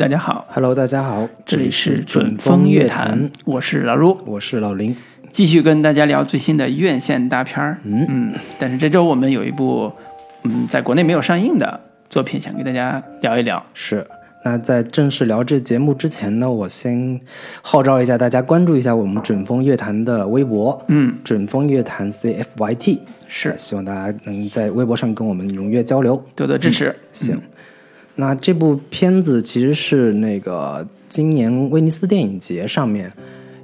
大家好，Hello，大家好，这里是准风乐坛，我是老陆，我是老林。继续跟大家聊最新的院线大片儿。嗯嗯，但是这周我们有一部嗯在国内没有上映的作品，想跟大家聊一聊。是，那在正式聊这节目之前呢，我先号召一下大家关注一下我们准风乐坛的微博，嗯，准风乐坛 CFYT，是希望大家能在微博上跟我们踊跃交流。多多支持。行，那这部片子其实是那个今年威尼斯电影节上面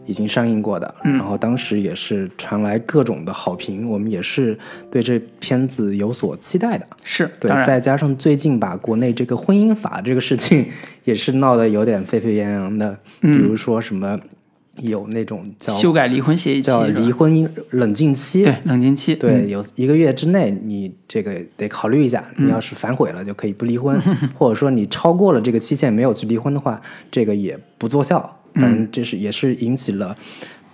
已经上映过的，然后当时也是传来各种的好评，我们也是对这片子有所期待的。是，对再加上最近把国内这个婚姻法这个事情 也是闹得有点沸沸扬扬的，比如说什么有那种叫修改离婚协议期叫离婚冷静期，对冷静期，对，有一个月之内，你这个得考虑一下。嗯你要是反悔了，就可以不离婚；或者说你超过了这个期限没有去离婚的话，这个也不奏效。反嗯正这是也是引起了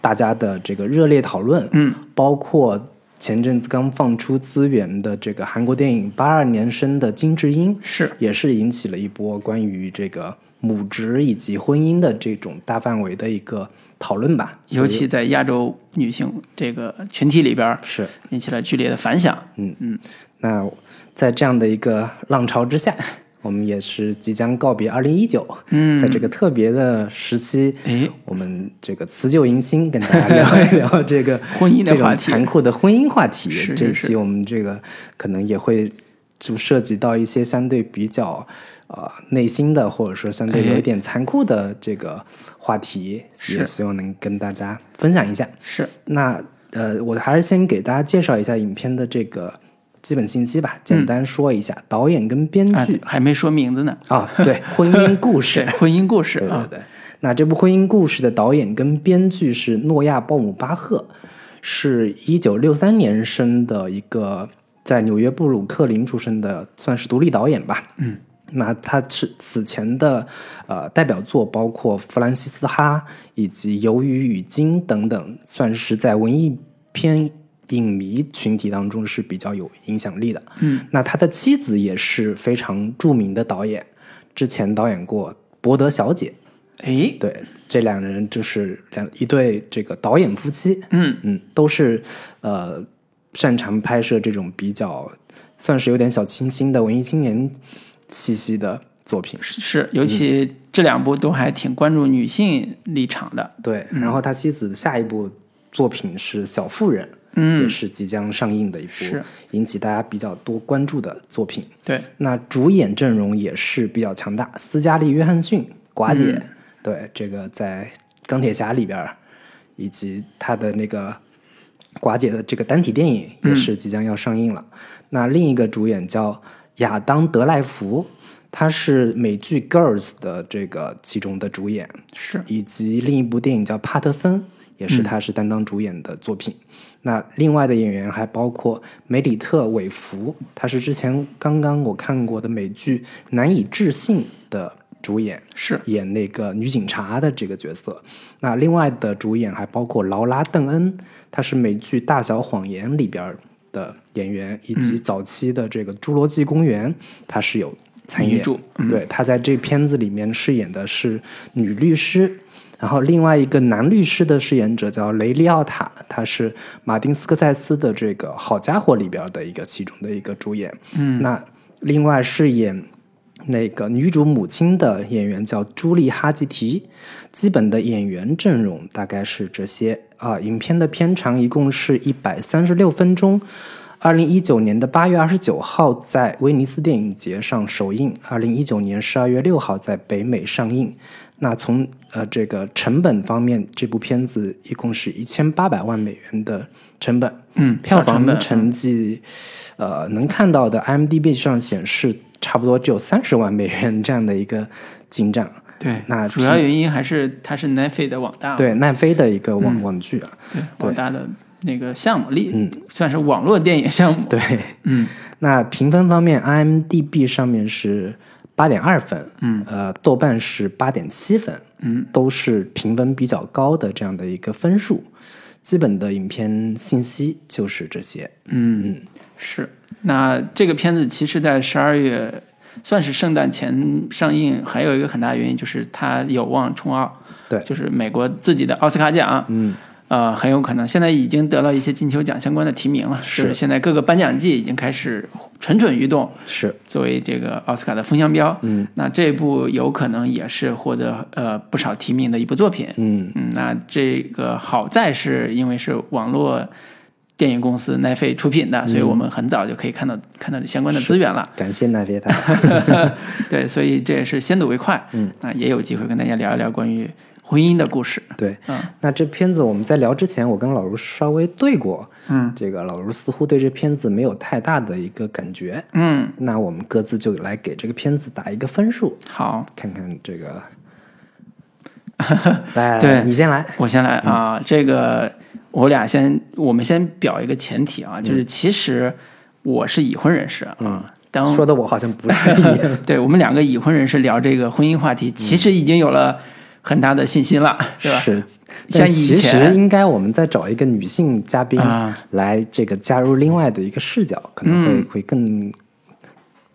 大家的这个热烈讨论。嗯，包括前阵子刚放出资源的这个韩国电影八二年生的金智英，是也是引起了一波关于这个母职以及婚姻的这种大范围的一个讨论吧。尤其在亚洲女性这个群体里边，是引起了剧烈的反响。嗯嗯那在这样的一个浪潮之下，我们也是即将告别二零一九。嗯在这个特别的时期，哎，我们这个辞旧迎新，跟大家聊一聊这个 婚姻的话题残酷的婚姻话题。是是这一期我们这个可能也会就涉及到一些相对比较呃内心的，或者说相对有一点残酷的这个话题，是也希望能跟大家分享一下。是那呃，我还是先给大家介绍一下影片的这个基本信息吧，简单说一下、导演跟编啊剧，还没说名字呢。啊，对，婚姻故事，，婚姻故事啊，对对对。那这部婚姻故事的导演跟编剧是诺亚·鲍姆巴赫，是一九六三年生的一个在纽约布鲁克林出生的，算是独立导演吧。嗯，那他是此前的呃代表作包括《弗兰西斯哈》以及《鱿鱼与鲸》等等，算是在文艺片影迷群体当中是比较有影响力的。嗯，那他的妻子也是非常著名的导演，之前导演过《伯德小姐》。哎，对，这两人就是两一对这个导演夫妻，嗯嗯，都是呃擅长拍摄这种比较算是有点小清新的文艺青年气息的作品。是，尤其这两部都还挺关注女性立场的。对，然后他妻子下一部作品是《小妇人》，嗯也是即将上映的一部是引起大家比较多关注的作品。对，那主演阵容也是比较强大，斯嘉丽·约翰逊寡姐，嗯对这个在钢铁侠里边儿，以及他的那个寡姐的这个单体电影也是即将要上映了。那另一个主演叫亚当·德赖福，他是美剧《Girls》的这个其中的主演，是以及另一部电影叫《帕特森》，也是他是担当主演的作品。那另外的演员还包括梅里特·韦弗，他是之前刚刚我看过的美剧《难以置信》的主演，是演那个女警察的这个角色。那另外的主演还包括劳拉·邓恩，她是美剧《大小谎言》里边的演员，以及早期的这个《侏罗纪公园》，她是有参演。对，她在这片子里面饰演的是女律师。然后另外一个男律师的饰演者叫雷利奥塔，他是马丁斯科塞斯的这个《好家伙》里边的一个其中的一个主演。嗯，那另外饰演那个女主母亲的演员叫朱莉哈吉提。基本的演员阵容大概是这些啊。影片的片长一共是一百三十六分钟。二零一九年的八月二十九号在威尼斯电影节上首映，二零一九年十二月六号在北美上映。那从呃这个成本方面，这部片子一共是一千八百万美元的成本，嗯票房成绩，呃能看到的 IMDB 上显示差不多只有三十万美元这样的一个进账。对，那主要原因还是它是奈飞的网大，对奈飞的一个网、网剧啊，对网大的那个项目力，嗯，算是网络电影项目。对，嗯，那评分方面，IMDB 上面是八点二分，嗯，呃，豆瓣是八点七分，嗯，都是评分比较高的这样的一个分数。基本的影片信息就是这些，嗯，是。那这个片子其实，在十二月算是圣诞前上映，还有一个很大的原因就是它有望冲奥，对。就是美国自己的奥斯卡奖，嗯，呃，很有可能。现在已经得了一些金球奖相关的提名了，是是。现在各个颁奖季已经开始蠢蠢欲动，是，作为这个奥斯卡的风向标，嗯，那这部有可能也是获得呃不少提名的一部作品，嗯。嗯，那这个好在是因为是网络电影公司奈飞出品的，所以我们很早就可以看到看到相关的资源了。感谢奈飞塔。对，所以这也是先睹为快。嗯，那也有机会跟大家聊一聊关于婚姻的故事。对，嗯那这片子我们在聊之前，我跟老卢稍微对过，嗯这个老卢似乎对这片子没有太大的一个感觉。嗯，那我们各自就来给这个片子打一个分数，好，看看这个。来，对你先来。我先来啊，这个我俩先，我们先表一个前提啊，就是其实我是已婚人士啊。当说的我好像不是一样。对我们两个已婚人士聊这个婚姻话题，其实已经有了很大的信心了，是吧？是，像以前其实前应该我们再找一个女性嘉宾啊来这个加入另外的一个视角，可能会、会更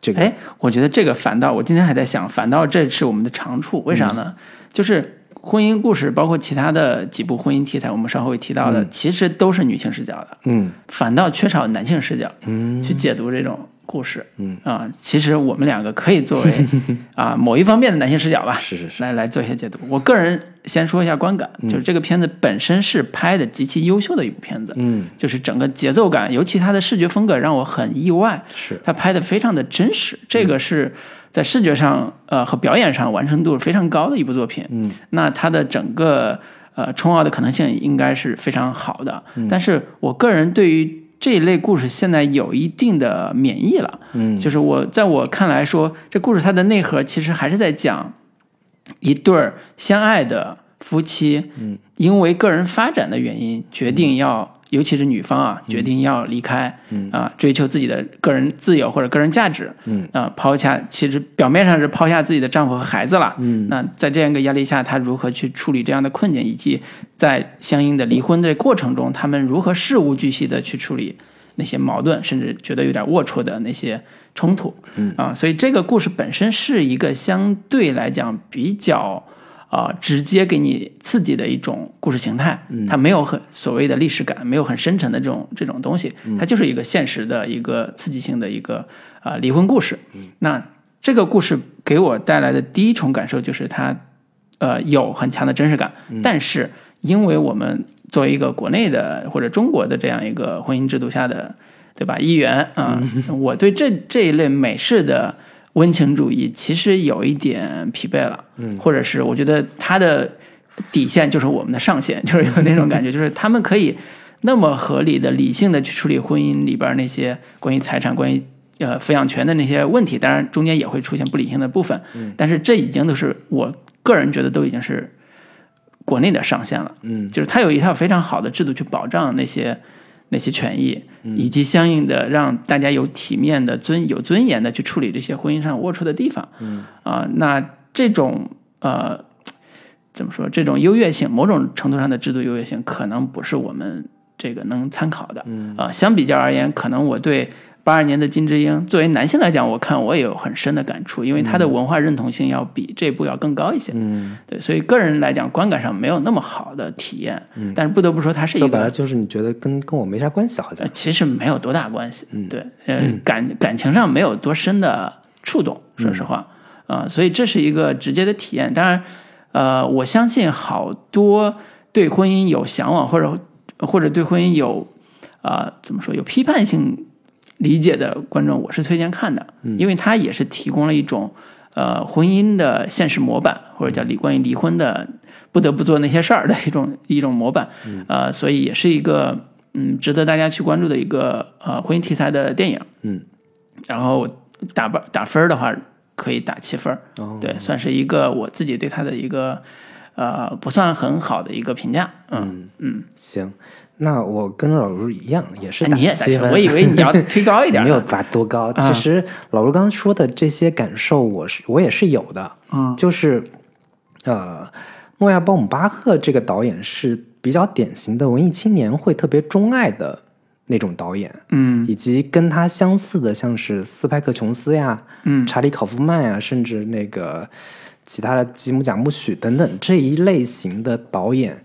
这个哎，我觉得这个反倒，我今天还在想，反倒这是我们的长处，为啥呢？就是婚姻故事，包括其他的几部婚姻题材，我们稍后会提到的，其实都是女性视角的，嗯。反倒缺少男性视角嗯。去解读这种故事。嗯。啊，其实我们两个可以作为 啊某一方面的男性视角吧，是是是。来来做一些解读。我个人先说一下观感，就是这个片子本身是拍的极其优秀的一部片子，嗯。就是整个节奏感，尤其它的视觉风格让我很意外，是。它拍的非常的真实，这个是在视觉上呃和表演上完成度非常高的一部作品。嗯，那它的整个呃冲奥的可能性应该是非常好的，但是我个人对于这一类故事现在有一定的免疫了，嗯。就是我在我看来说，这故事它的内核其实还是在讲一对儿相爱的夫妻，嗯，因为个人发展的原因决定要，尤其是女方啊，决定要离开，嗯。啊，追求自己的个人自由或者个人价值，嗯。啊，抛下其实表面上是抛下自己的丈夫和孩子了，嗯。那在这样一个压力下，她如何去处理这样的困境，以及在相应的离婚的过程中，他们如何事无巨细的去处理那些矛盾，甚至觉得有点龌龊的那些冲突，嗯。啊，所以这个故事本身是一个相对来讲比较。啊、直接给你刺激的一种故事形态，它没有很所谓的历史感，没有很深沉的这种这种东西，它就是一个现实的一个刺激性的一个啊、离婚故事。那这个故事给我带来的第一重感受就是它呃有很强的真实感，但是因为我们作为一个国内的或者中国的这样一个婚姻制度下的对吧议员啊、我对这这一类美式的温情主义其实有一点疲惫了，嗯，或者是我觉得他的底线就是我们的上限，就是有那种感觉，就是他们可以那么合理的、理性的去处理婚姻里边那些关于财产、关于呃抚养权的那些问题，当然中间也会出现不理性的部分，嗯，但是这已经都是我个人觉得都已经是国内的上限了，嗯。就是他有一套非常好的制度去保障那些那些权益，以及相应的让大家有体面的尊有尊严的去处理这些婚姻上龌龊的地方。嗯啊、那这种呃怎么说？这种优越性，某种程度上的制度优越性，可能不是我们这个能参考的。嗯啊、相比较而言，可能我对。八二年的金智英，作为男性来讲，我看我也有很深的感触，因为他的文化认同性要比这部要更高一些。嗯，对，所以个人来讲，观感上没有那么好的体验。嗯，但是不得不说，它是一个说白了就是你觉得跟跟我没啥关系，好像呃，其实没有多大关系。嗯对，呃，感感情上没有多深的触动，说实话啊、所以这是一个直接的体验。当然，呃，我相信好多对婚姻有向往或者或者对婚姻有啊、怎么说有批判性理解的观众，我是推荐看的，因为它也是提供了一种呃婚姻的现实模板，或者叫离关于离婚的不得不做那些事儿的一种 一种模板，呃，所以也是一个嗯值得大家去关注的一个呃婚姻题材的电影，嗯，然后打分打分儿的话可以打七分儿，哦。对，算是一个我自己对它的一个呃不算很好的一个评价，嗯。嗯，行。那我跟老卢一样，也是打七七分。我以为你要 推高一点，没有打多高。其实老卢刚刚说的这些感受，我是我也是有的。嗯，就是呃，诺亚·鲍姆巴赫这个导演是比较典型的文艺青年会特别钟爱的那种导演，嗯以及跟他相似的，像是斯派克·琼斯呀、嗯查理·考夫曼呀，甚至那个其他的吉姆·贾木许等等这一类型的导演，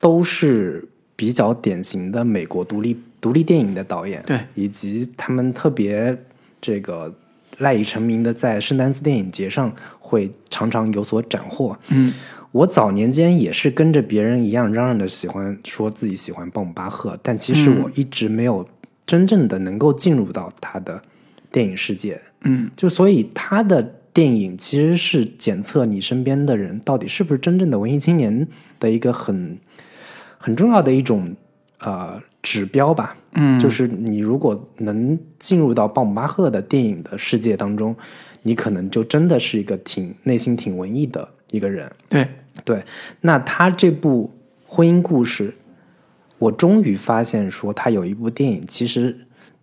都是比较典型的美国独立独立电影的导演，对，以及他们特别这个赖以成名的，在圣丹斯电影节上会常常有所斩获。嗯我早年间也是跟着别人一样嚷嚷着喜欢说自己喜欢鲍姆巴赫，但其实嗯我一直没有真正的能够进入到他的电影世界。嗯就所以他的电影其实是检测你身边的人到底是不是真正的文艺青年的一个很很重要的一种呃指标吧。嗯，就是你如果能进入到鲍姆巴赫的电影的世界当中，你可能就真的是一个挺内心挺文艺的一个人。对，对，那他这部婚姻故事，我终于发现说他有一部电影，其实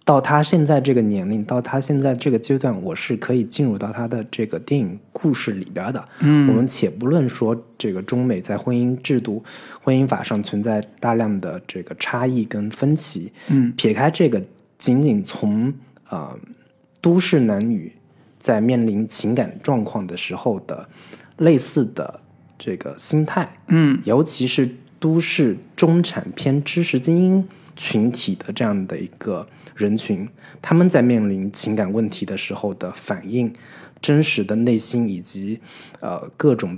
到他现在这个年龄，到他现在这个阶段，我是可以进入到他的这个电影故事里边的。嗯。我们且不论说这个中美在婚姻制度、婚姻法上存在大量的这个差异跟分歧，嗯。撇开这个，仅仅从呃都市男女在面临情感状况的时候的类似的这个心态，嗯。尤其是都市中产偏知识精英群体的这样的一个人群，他们在面临情感问题的时候的反应、真实的内心以及呃各种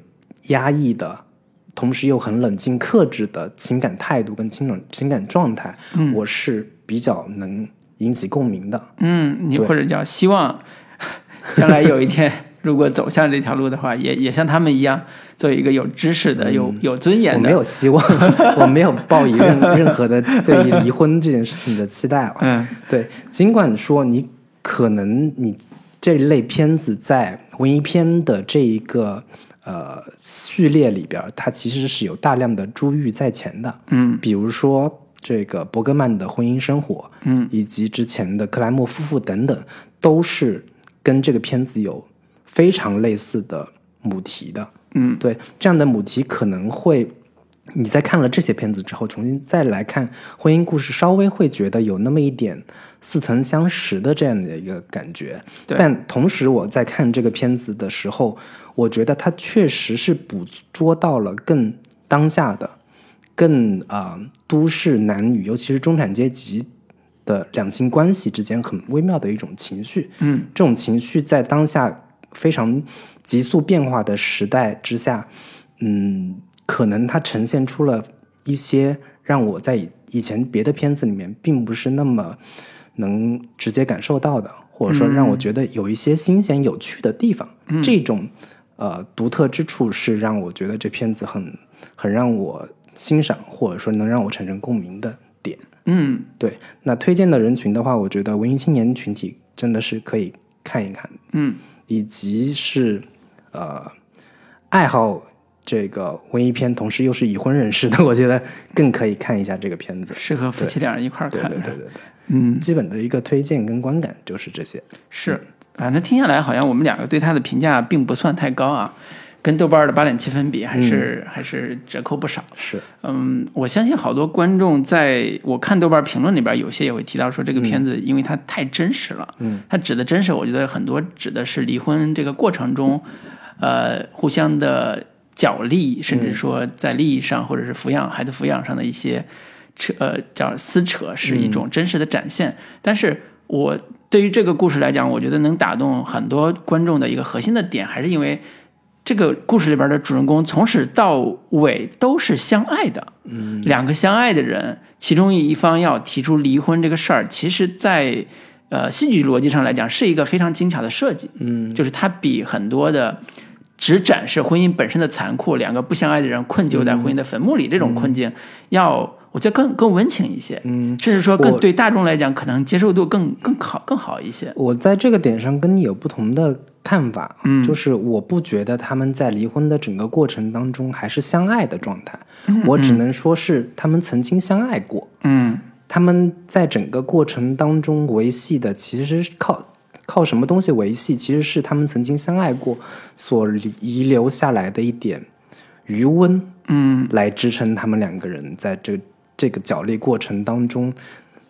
压抑的，同时又很冷静克制的情感态度跟情感情感状态，我是比较能引起共鸣的。嗯，你或者叫希望 将来有一天，如果走向这条路的话，也也像他们一样，做一个有知识的、有有尊严的。我没有希望，我没有抱以任任何的对于离婚这件事情的期待了。嗯对，尽管说你可能你这类片子在文艺片的这一个呃序列里边，它其实是有大量的珠玉在前的。嗯比如说这个伯格曼的婚姻生活，嗯以及之前的克莱默夫妇等等，都是跟这个片子有非常类似的母题的。嗯对，这样的母题可能会，你在看了这些片子之后，重新再来看婚姻故事，稍微会觉得有那么一点似曾相识的这样的一个感觉。对但同时我在看这个片子的时候，我觉得它确实是捕捉到了更当下的、更啊、呃都市男女，尤其是中产阶级的两性关系之间很微妙的一种情绪。嗯这种情绪在当下非常急速变化的时代之下，嗯，可能它呈现出了一些让我在以以前别的片子里面并不是那么能直接感受到的，或者说让我觉得有一些新鲜有趣的地方。这种呃独特之处是让我觉得这片子很很让我欣赏，或者说能让我产生共鸣的点。嗯对，那推荐的人群的话，我觉得文艺青年群体真的是可以看一看，嗯以及是呃爱好这个文艺片，同时又是已婚人士的，我觉得更可以看一下这个片子。适合夫妻俩人一块儿对看。对对对对，嗯，基本的一个推荐跟观感就是这些。是，反正听下来好像我们两个对他的评价并不算太高啊，跟豆瓣的八点七分比，还是、还是折扣不少。是，嗯，我相信好多观众在我看豆瓣评论里边，有些也会提到说这个片子因为它太真实了。嗯，它指的真实，我觉得很多指的是离婚这个过程中，呃，互相的角力，甚至说在利益上或者是抚养孩子抚养上的一些扯呃叫撕扯，是一种真实的展现。但是我对于这个故事来讲，我觉得能打动很多观众的一个核心的点，还是因为这个故事里边的主人公从始到尾都是相爱的。嗯，两个相爱的人，其中一方要提出离婚这个事儿，其实在呃戏剧逻辑上来讲是一个非常精巧的设计。嗯，就是它比很多的只展示婚姻本身的残酷，两个不相爱的人困就在婚姻的坟墓里这种困境，要我觉得更更温情一些，嗯，甚至说更对大众来讲，可能接受度更更好更好一些。我在这个点上跟你有不同的看法，嗯就是我不觉得他们在离婚的整个过程当中还是相爱的状态，我只能说是他们曾经相爱过，嗯他们在整个过程当中维系的其实是靠靠什么东西维系，其实是他们曾经相爱过所遗留下来的一点余温，嗯来支撑他们两个人在这这个角力过程当中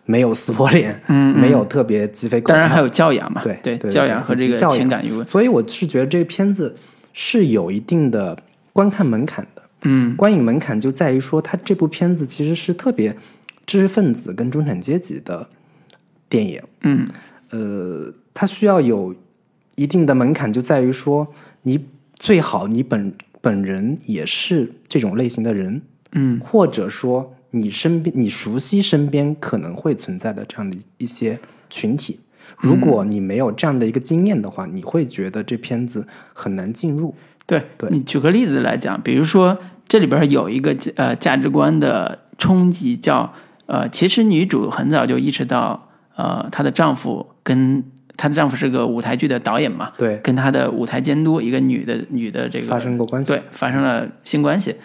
没有撕破脸，嗯，没有特别鸡飞狗跳，当然还有教养嘛，对对，对教养和这个情感余温，所以我是觉得这个片子是有一定的观看门槛的。嗯。观影门槛就在于说，它这部片子其实是特别知识分子跟中产阶级的电影。嗯。呃，它需要有一定的门槛，就在于说，你最好你本本人也是这种类型的人，嗯。或者说你身边你熟悉身边可能会存在的这样的一些群体。如果你没有这样的一个经验的话，你会觉得这片子很难进入。对，对你举个例子来讲，比如说这里边有一个呃价值观的冲击，叫呃，其实女主很早就意识到，呃，她的丈夫跟她的丈夫是个舞台剧的导演嘛，对，跟她的舞台监督一个女的女的这个发生过关系。对发生了性关系。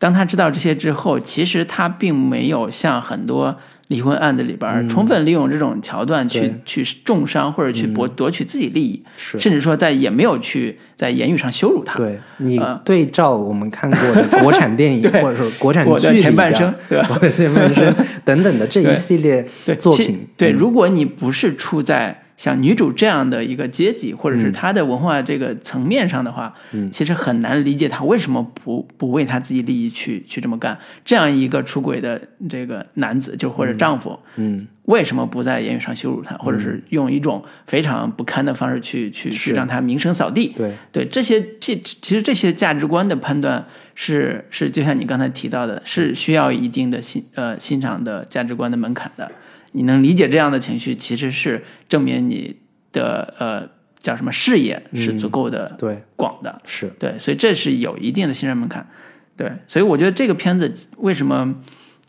当他知道这些之后，其实他并没有像很多离婚案子里边充分利用这种桥段去、对去重伤或者去博夺取自己利益，是甚至说在也没有去在言语上羞辱他。对你啊对照我们看过的国产电影，或者说国产我的剧前半生，对吧？我的前半生 等等的这一系列对作品，对，嗯如果你不是处在像女主这样的一个阶级，或者嗯。是她的文化这个层面上的话，其实很难理解她为什么不不为她自己利益去去这么干。这样一个出轨的这个男子，就或者丈夫，嗯，为什么不在言语上羞辱她，或者是用一种非常不堪的方式去去去让她名声扫地？对，对这些这其实这些价值观的判断是是就像你刚才提到的，是需要一定的欣呃欣赏的价值观的门槛的。你能理解这样的情绪，其实是证明你的呃叫什么视野是足够的对，广的。是，对，所以这是有一定的信任门槛。对，所以我觉得这个片子为什么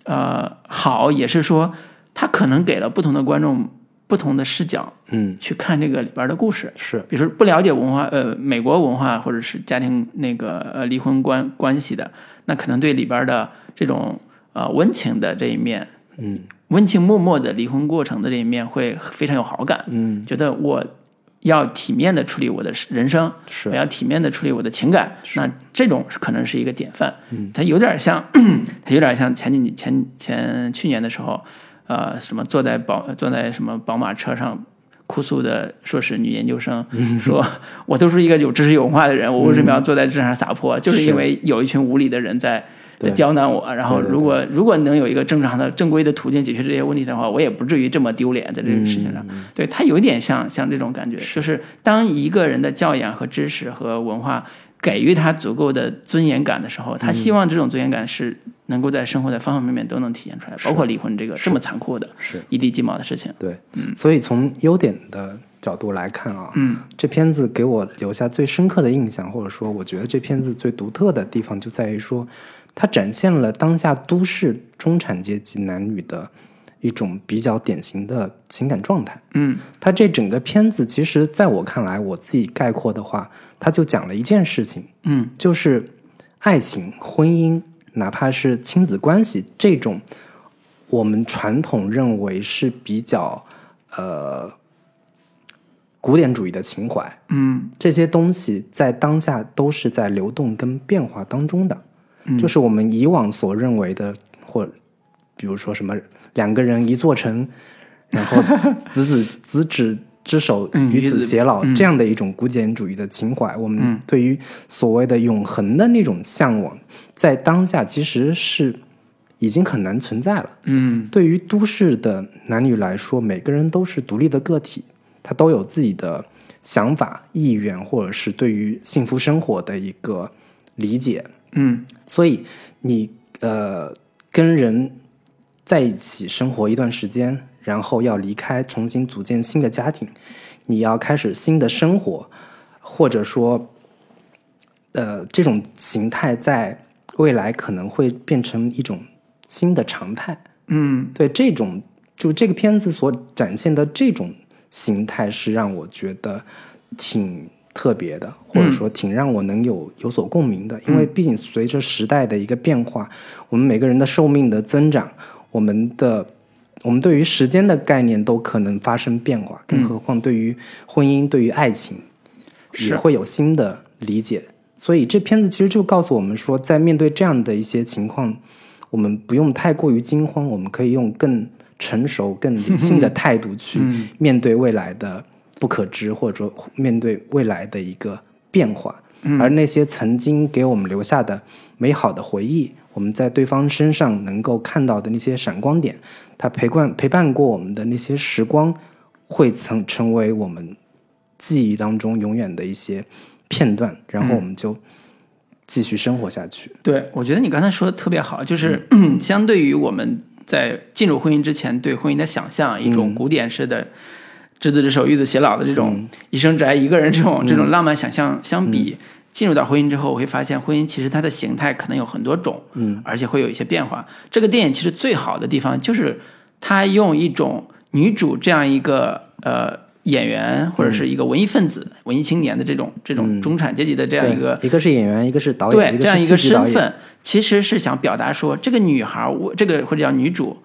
呃好，也是说它可能给了不同的观众不同的视角嗯，去看这个里边的故事。是，比如说不了解文化，呃，美国文化或者是家庭那个呃离婚关关系的，那可能对里边的这种呃温情的这一面，嗯温情脉脉的离婚过程的这一面会非常有好感，嗯，觉得我要体面的处理我的人生，是我要体面的处理我的情感，那这种可能是一个典范。嗯，它有点像，它有点像前几年前前去年的时候，呃，什么坐在宝坐在什么宝马车上。哭诉的硕士女研究生嗯说：“我都是一个有知识有文化的人，我为什么要坐在这上撒泼？就是因为有一群无理的人在在刁难我。然后，如果如果能有一个正常的、正规的途径解决这些问题的话，我也不至于这么丢脸在这个事情上。嗯对他有点像像这种感觉，就是当一个人的教养和知识和文化给予他足够的尊严感的时候，他希望这种尊严感是能够在生活的方方面面都能体现出来，包括离婚这个这么残酷的是。一地鸡毛的事情。对，嗯。所以从优点的角度来看啊，嗯，这片子给我留下最深刻的印象，或者说我觉得这片子最独特的地方就在于说，它展现了当下都市中产阶级男女的一种比较典型的情感状态。嗯它这整个片子，其实在我看来，我自己概括的话，它就讲了一件事情，嗯就是爱情、婚姻，哪怕是亲子关系这种，我们传统认为是比较呃古典主义的情怀，嗯这些东西在当下都是在流动跟变化当中的。嗯就是我们以往所认为的，或比如说什么两个人一座城，然后子子子子之手与子偕老、这样的一种古典主义的情怀，我们对于所谓的永恒的那种向往，在当下其实是已经很难存在了。嗯对于都市的男女来说，每个人都是独立的个体，他都有自己的想法、意愿，或者是对于幸福生活的一个理解。嗯所以你呃跟人在一起生活一段时间，然后要离开，重新组建新的家庭，你要开始新的生活，或者说呃这种形态在未来可能会变成一种新的常态。嗯对这种，就这个片子所展现的这种形态，是让我觉得挺特别的，或者说挺让我能有有所共鸣的。因为毕竟随着时代的一个变化，我们每个人的寿命的增长，我们的我们对于时间的概念都可能发生变化，更何况对于婚姻、对于爱情，也是会有新的理解。所以这片子其实就告诉我们说，在面对这样的一些情况，我们不用太过于惊慌，我们可以用更成熟、更理性的态度去嗯。面对未来的不可知，或者说面对未来的一个变化。而那些曾经给我们留下的美好的回忆，我们在对方身上能够看到的那些闪光点，它陪伴陪伴过我们的那些时光，会曾成为我们记忆当中永远的一些片段，然后我们就继续生活下去。对，我觉得你刚才说的特别好，就是、相对于我们在进入婚姻之前对婚姻的想象，一种古典式的执子之手，与子偕老的这种一生只爱一个人这种、这种浪漫想象相比。进入到婚姻之后，我会发现婚姻其实它的形态可能有很多种，嗯，而且会有一些变化。这个电影其实最好的地方就是它用一种女主这样一个呃演员或者是一个文艺分子、文艺青年的这种这种中产阶级的这样一个对一个是演员，一个是导演，对这样一个。身份，其实是想表达说，这个女孩儿，我这个或者叫女主，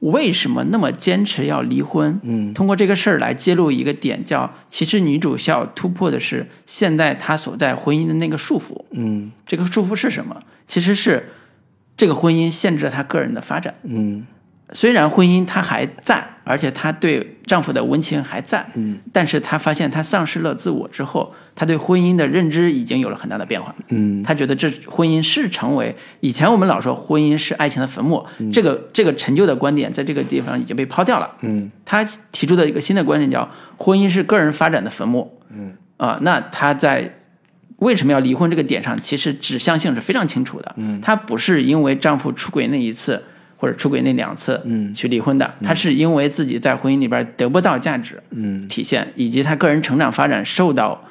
为什么那么坚持要离婚？嗯，通过这个事儿来揭露一个点，叫其实女主需要突破的是现在她所在婚姻的那个束缚。嗯这个束缚是什么？其实是这个婚姻限制了她个人的发展。嗯虽然婚姻她还在，而且她对丈夫的温情还在，嗯，但是她发现她丧失了自我之后，她对婚姻的认知已经有了很大的变化。嗯她觉得这婚姻是成为以前我们老说婚姻是爱情的坟墓，这个这个陈旧的观点在这个地方已经被抛掉了。嗯她提出的一个新的观点叫婚姻是个人发展的坟墓。嗯啊，那她在为什么要离婚这个点上，其实指向性是非常清楚的。嗯，她不是因为丈夫出轨那一次或者出轨那两次，嗯。去离婚的，他是因为自己在婚姻里边得不到价值，嗯。体现，以及她个人成长发展受到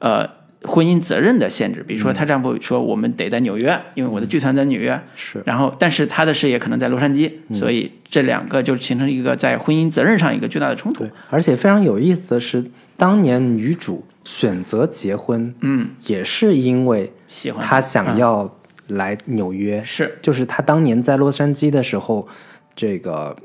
呃婚姻责任的限制。比如说，她丈夫说我们得在纽约，因为我的剧团在纽约，是。然后但是她的事业可能在洛杉矶，所以这两个就形成一个在婚姻责任上一个巨大的冲突。对。，而且非常有意思的是，当年女主选择结婚，嗯，也是因为喜欢。她想要来纽约，是。就是他当年在洛杉矶的时候，这个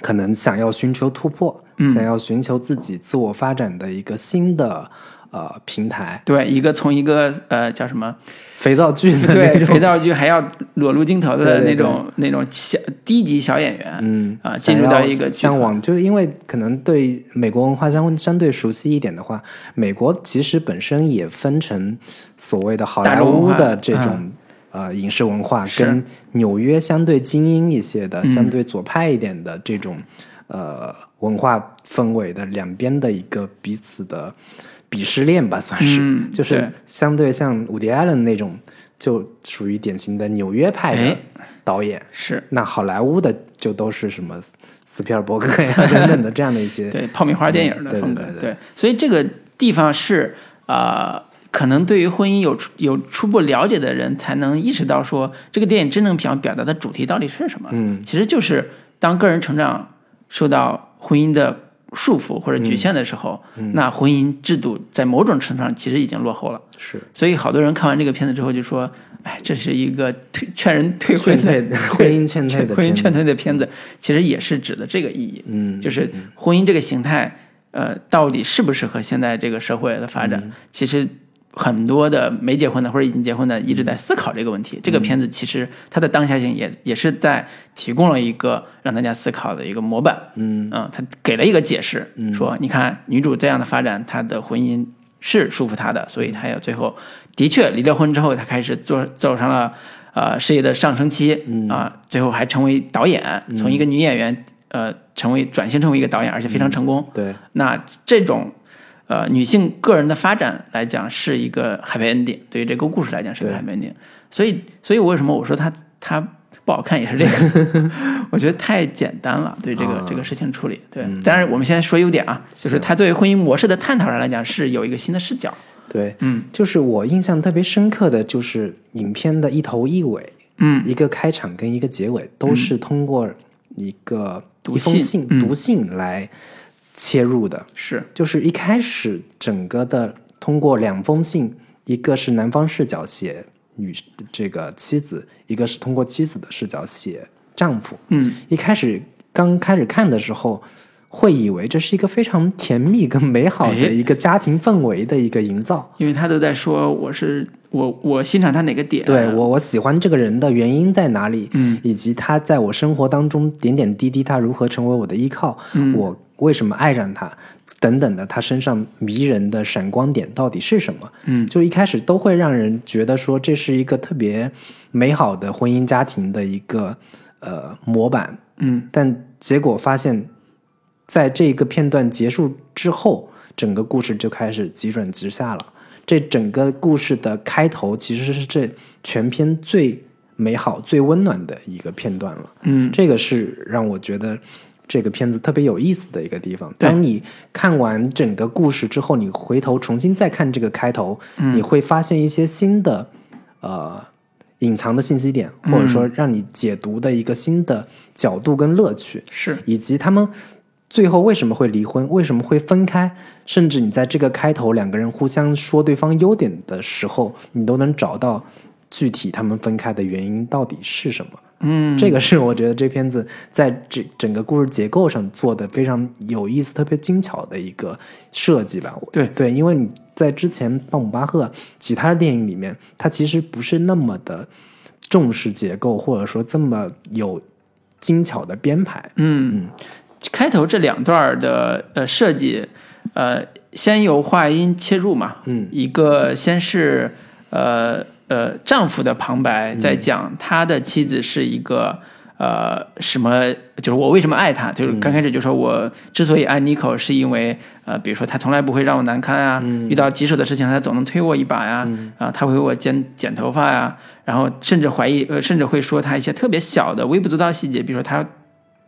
可能想要寻求突破，嗯。想要寻求自己自我发展的一个新的呃平台，对一个从一个呃叫什么？肥皂剧的对肥皂剧还要裸露镜头的那种那种小低级小演员，嗯啊，想进入到一个向往，就是因为可能对美国文化相相对熟悉一点的话，美国其实本身也分成所谓的好莱坞的这种、呃影视文化，跟纽约相对精英一些的、嗯。相对左派一点的这种呃文化氛围的两边的一个彼此的鄙视链吧，算是，嗯就是相对像伍迪·艾伦那种，就属于典型的纽约派的哎导演。是。那好莱坞的就都是什么斯斯皮尔伯格呀等等的这样的一些，对爆米花电影的对风格，对。对所以这个地方是啊、呃可能对于婚姻有初有初步了解的人才能意识到说，这个电影真正想表达的主题到底是什么。嗯，其实就是当个人成长受到婚姻的束缚或者局限的时候，嗯那婚姻制度在某种程度上其实已经落后了。是所以好多人看完这个片子之后就说：“哎，这是一个退劝 人退婚劝的婚姻劝退的婚 姻劝退的片子，其实也是指的这个意义。嗯，就是婚姻这个形态，呃，到底适不适合现在这个社会的发嗯展？其实很多的没结婚的或者已经结婚的一直在思考这个问题。这个片子其实它的当下性也也是在提供了一个让大家思考的一个模板。嗯。它给了一个解释，说你看女主这样的发展，她的婚姻是束缚她的，所以她要最后的确离了婚之后，她开始做走上了呃事业的上升期啊、最后还成为导演，从一个女演员呃成为转型成为一个导演，而且非常成功。对，那这种呃女性个人的发展来讲是一个 happy ending，对于这个故事来讲是个对。happy ending。所以，所以我为什么我说它它不好看也是这个，我觉得太简单了，对这个、啊。这个事情处理。对，当然我们现在说优点啊，就是它对婚姻模式的探讨上来讲是有一个新的视角。对，嗯，就是我印象特别深刻的就是影片的一头一尾，嗯，一个开场跟一个结尾都是通过一个读一封信嗯。信读信来切入的，是，就是一开始整个的通过两封信，一个是男方视角写女这个妻子，一个是通过妻子的视角写丈夫。嗯一开始刚开始看的时候，会以为这是一个非常甜蜜跟美好的哎一个家庭氛围的一个营造。因为他都在说我是我我欣赏他哪个点，对我，我喜欢这个人的原因在哪里？嗯，以及他在我生活当中点点滴滴，他如何成为我的依靠？嗯我为什么爱上他？等等的，他身上迷人的闪光点到底是什么？嗯，就一开始都会让人觉得说这是一个特别美好的婚姻家庭的一个呃模板，嗯但结果发现，在这个片段结束之后，整个故事就开始急转直下了。这整个故事的开头其实是这全篇最美好、最温暖的一个片段了。嗯这个是让我觉得这个片子特别有意思的一个地方。当你看完整个故事之后，你回头重新再看这个开头，你会发现一些新的呃隐藏的信息点，或者说让你解读的一个新的角度跟乐趣，是以及他们。最后为什么会离婚？为什么会分开？甚至你在这个开头两个人互相说对方优点的时候，你都能找到具体他们分开的原因到底是什么。嗯。这个是我觉得这片子在这整个故事结构上做的非常有意思、特别精巧的一个设计吧。我对。对，因为你在之前鲍姆巴赫其他的电影里面，他其实不是那么的重视结构，或者说这么有精巧的编排。嗯，开头这两段的呃设计，呃，先由话音切入嘛，嗯。一个先是呃呃丈夫的旁白嗯在讲他的妻子是一个。呃，什么？就是我为什么爱他？就是嗯刚开始就说我之所以爱 Nico，是因为呃，比如说他从来不会让我难堪啊，嗯遇到棘手的事情他总能推我一把呀，啊，他会为我剪剪头发呀，然后甚至怀疑，呃，甚至会说他一些特别小的微不足道细节，比如说他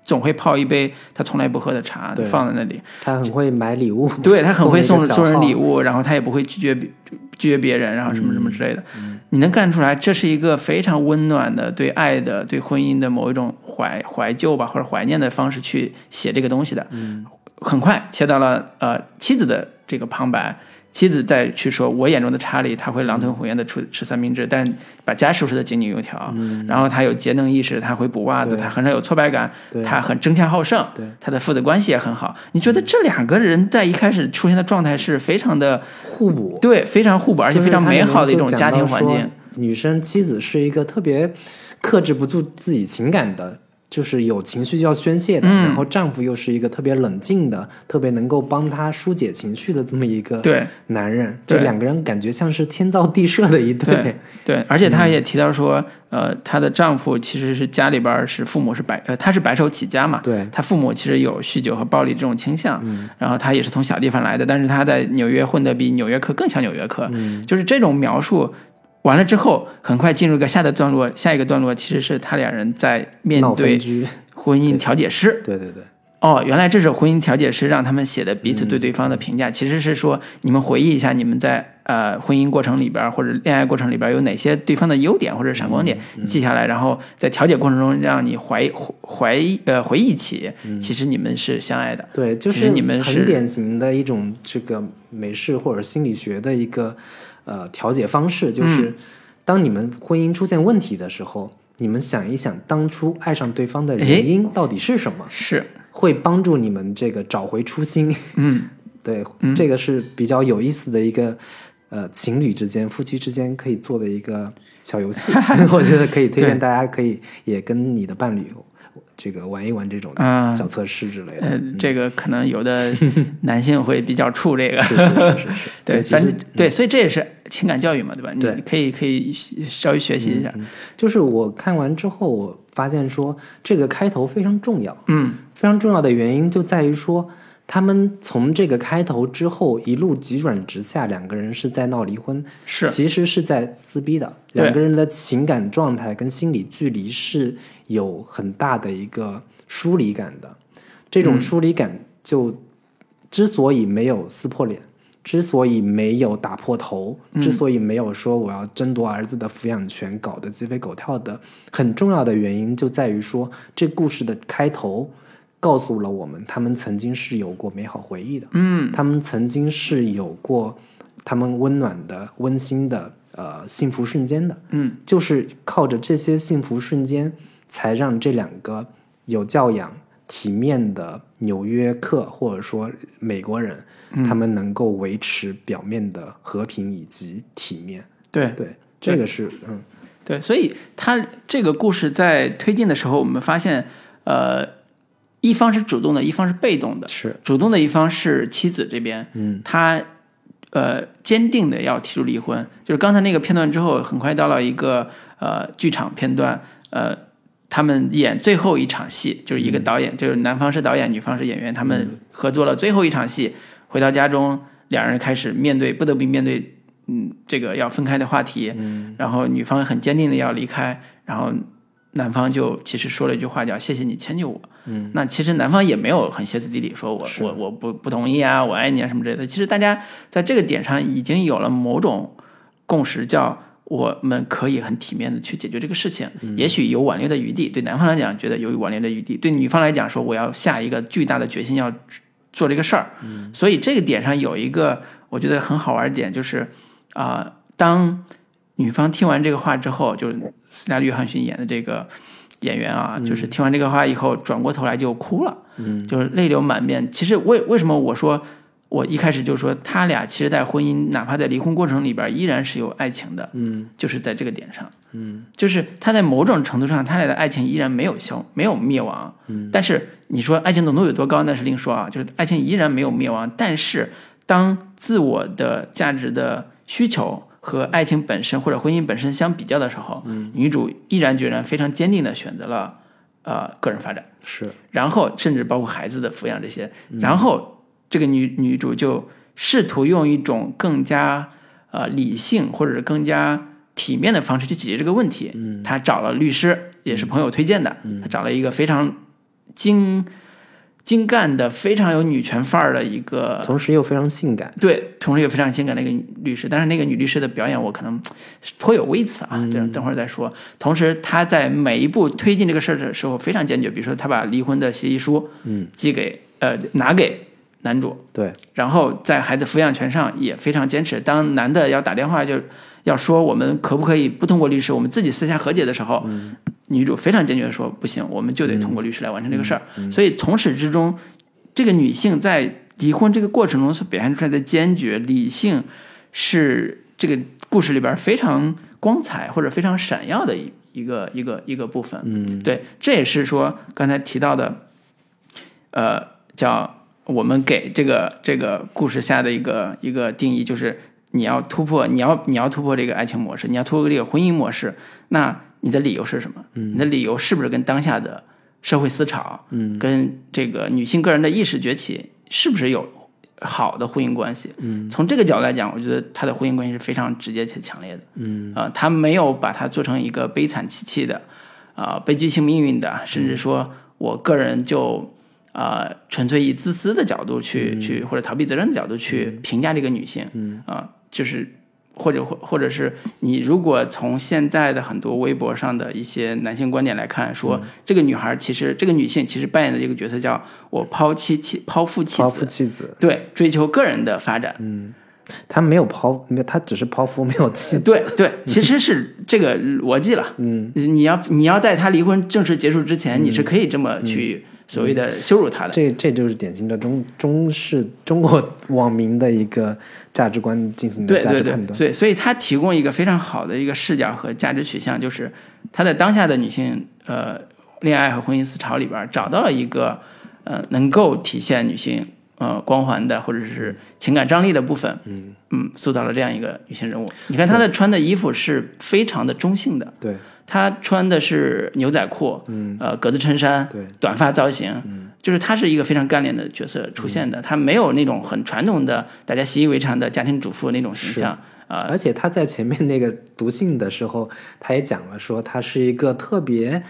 总会泡一杯他从来不喝的茶放在那里，他很会买礼物，对他很会送送人礼物。物，然后他也不会拒绝别拒绝别人，然后什么什么之类的。你能看出来，这是一个非常温暖的对爱的、对婚姻的某一种怀怀旧吧，或者怀念的方式去写这个东西的。很快切到了呃妻子的这个旁白。妻子再去说，我眼中的查理，他会狼吞虎咽的吃吃三明治，但把家收拾的井井有条。然后他有节能意识，他会补袜子，他很少有挫败感，他很争强好胜，他的父子关系也很好。你觉得这两个人在一开始出现的状态是非常的互补，对，非常互补，而且非常美好的一种家庭环境。。女生妻子是一个特别克制不住自己情感的，就是有情绪就要宣泄的。嗯然后丈夫又是一个特别冷静的、特别能够帮她疏解情绪的这么一个对男人。对这两个人感觉像是天造地设的一对。对对，而且她也提到说，呃，她的丈夫其实是家里边是父母是白，呃，他是白手起家嘛，对她父母其实有酗酒和暴力这种倾向，然后她也是从小地方来的，但是她在纽约混得比纽约客更像纽约客，就是这种描述。完了之后，很快进入一个下的段落，下一个段落其实是他俩人在面对，婚姻调解师。对对对，哦，原来这是婚姻调解师让他们写的彼此对对方的评嗯。价，其实是说你们回忆一下你们在呃婚姻过程里边儿或者恋爱过程里边儿有哪些对方的优点或者闪光点，记下来，然后在调解过程中让你怀怀呃回忆起，其实你们是相爱的。对，就是你们是很典型的一种这个美式或者心理学的一个呃调解方式，嗯就是当你们婚姻出现问题的时候，你们想一想当初爱上对方的原因到底是什么，是，会帮助你们这个找回初心。嗯，对，这个是比较有意思的一个呃情侣之间、夫妻之间可以做的一个小游戏，我觉得可以推荐大家可以也跟你的伴侣这个玩一玩这种嗯小测试之类的。呃，这个可能有的 男性会比较怵这个。是是是是是，对，反正对，所以这也是情感教育嘛，对吧？对你可以可以稍微学习一下。就是我看完之后，我发现说这个开头非常重要，嗯非常重要的原因就在于说，他们从这个开头之后一路急转直下，两个人是在闹离婚，是。其实是在撕逼的，两个人的情感状态跟心理距离是有很大的一个疏离感的，这种疏离感就之所以没有撕破脸。之所以没有打破头，之所以没有说我要争夺儿子的抚养权，搞得鸡飞狗跳的，很重要的原因就在于说，这故事的开头告诉了我们，他们曾经是有过美好回忆的，嗯。他们曾经是有过他们温暖的、温馨的呃幸福瞬间的，嗯。就是靠着这些幸福瞬间，才让这两个有教养、体面的纽约客或者说美国人，他们能够维持表面的和平以及体面。对对，这个是嗯，对，所以他这个故事在推进的时候，我们发现，呃，一方是主动的，一方是被动的。是。主动的一方是妻子这边，嗯，他呃坚定的要提出离婚。就是刚才那个片段之后，很快到了一个呃剧场片段，呃，他们演最后一场戏，就是一个导演，就是男方是导演，女方是演员，他们合作了最后一场戏，回到家中，两人开始面对不得不面对嗯这个要分开的话题，嗯。然后女方很坚定的要离开，然后男方就其实说了一句话叫“谢谢你迁就我”，嗯，那其实男方也没有很歇斯底里说我我我不不同意啊，我爱你啊什么之类的。其实大家在这个点上已经有了某种共识，叫我们可以很体面的去解决这个事情，嗯也许有挽留的余地。对男方来讲，觉得有挽留的余地；对女方来讲，说我要下一个巨大的决心要做这个事儿。嗯所以这个点上有一个我觉得很好玩的点，就是啊、当女方听完这个话之后，就是斯嘉丽·约翰逊演的这个演员啊，就是听完这个话以后，转过头来就哭了，嗯，就是泪流满面。其实为为什么我说我一开始就说他俩其实，在婚姻哪怕在离婚过程里边，依然是有爱情的，嗯就是在这个点上，嗯，就是他在某种程度上，他俩的爱情依然没有消，没有灭亡，嗯，但是你说爱情浓度有多高，那是另说啊，就是爱情依然没有灭亡，但是当自我的价值的需求和爱情本身或者婚姻本身相比较的时候，嗯，女主毅然决然、非常坚定的选择了呃个人发展，是。然后甚至包括孩子的抚养这些，然后这个女女主就试图用一种更加呃理性或者是更加体面的方式去解决这个问题。嗯，她找了律师，也是朋友推荐的，她找了一个非常精精干的、非常有女权范儿的一个同时又非常性感。对，同时又非常性感的一个女律师，但是那个女律师的表演我可能颇有微词啊，这等会儿再说。同时，她在每一步推进这个事儿的时候非常坚决，比如说她把离婚的协议书嗯寄给呃拿给男主，对，然后在孩子抚养权上也非常坚持。当男的要打电话就要说我们可不可以不通过律师，我们自己私下和解的时候，女主非常坚决地说不行，我们就得通过律师来完成这个事儿。所以从始至终，这个女性在离婚这个过程中所表现出来的坚决、理性，是这个故事里边非常光彩或者非常闪耀的一一个一个一个部分。嗯对，这也是说刚才提到的，呃，叫我们给这个这个故事下的一个一个定义，就是你要突破，你要你要突破这个爱情模式，你要突破这个婚姻模式，那你的理由是什么？嗯。你的理由是不是跟当下的社会思潮，嗯，跟这个女性个人的意识崛起，是不是有好的婚姻关系？嗯，从这个角度来讲，我觉得他的婚姻关系是非常直接且强烈的。嗯。啊、他没有把它做成一个悲惨戚戚的，啊、悲剧性命运的，甚至说我个人就啊、纯粹以自私的角度去、去或者逃避责任的角度去评价这个女性，嗯。啊、就是或者或或者是你如果从现在的很多微博上的一些男性观点来看，说、这个女孩其实这个女性其实扮演的一个角色叫我抛妻妻抛夫妻抛，夫妻子，对，追求个人的发展。嗯，他没有抛，没有，他只是抛夫，没有妻子。对对，其实是这个逻辑了。嗯，你要你要在他离婚正式结束之前，你是可以这么去所谓的羞辱他的。这这就是典型的中中式中国网民的一个价值观进行的对对对价值判，断。所以所以他提供一个非常好的一个视角和价值取向，就是他在当下的女性呃恋爱和婚姻思潮里边找到了一个呃能够体现女性呃光环的或者是情感张力的部分，嗯嗯，塑造了这样一个女性人物。你看她的穿的衣服是非常的中性的，对她穿的是牛仔裤，嗯，呃格子衬衫，对，短发造型，嗯。就是她是一个非常干练的角色出现的，她没有那种很传统的大家习以为常的家庭主妇那种形象啊、而且他在前面那个读信的时候，他也讲了说他是一个特别，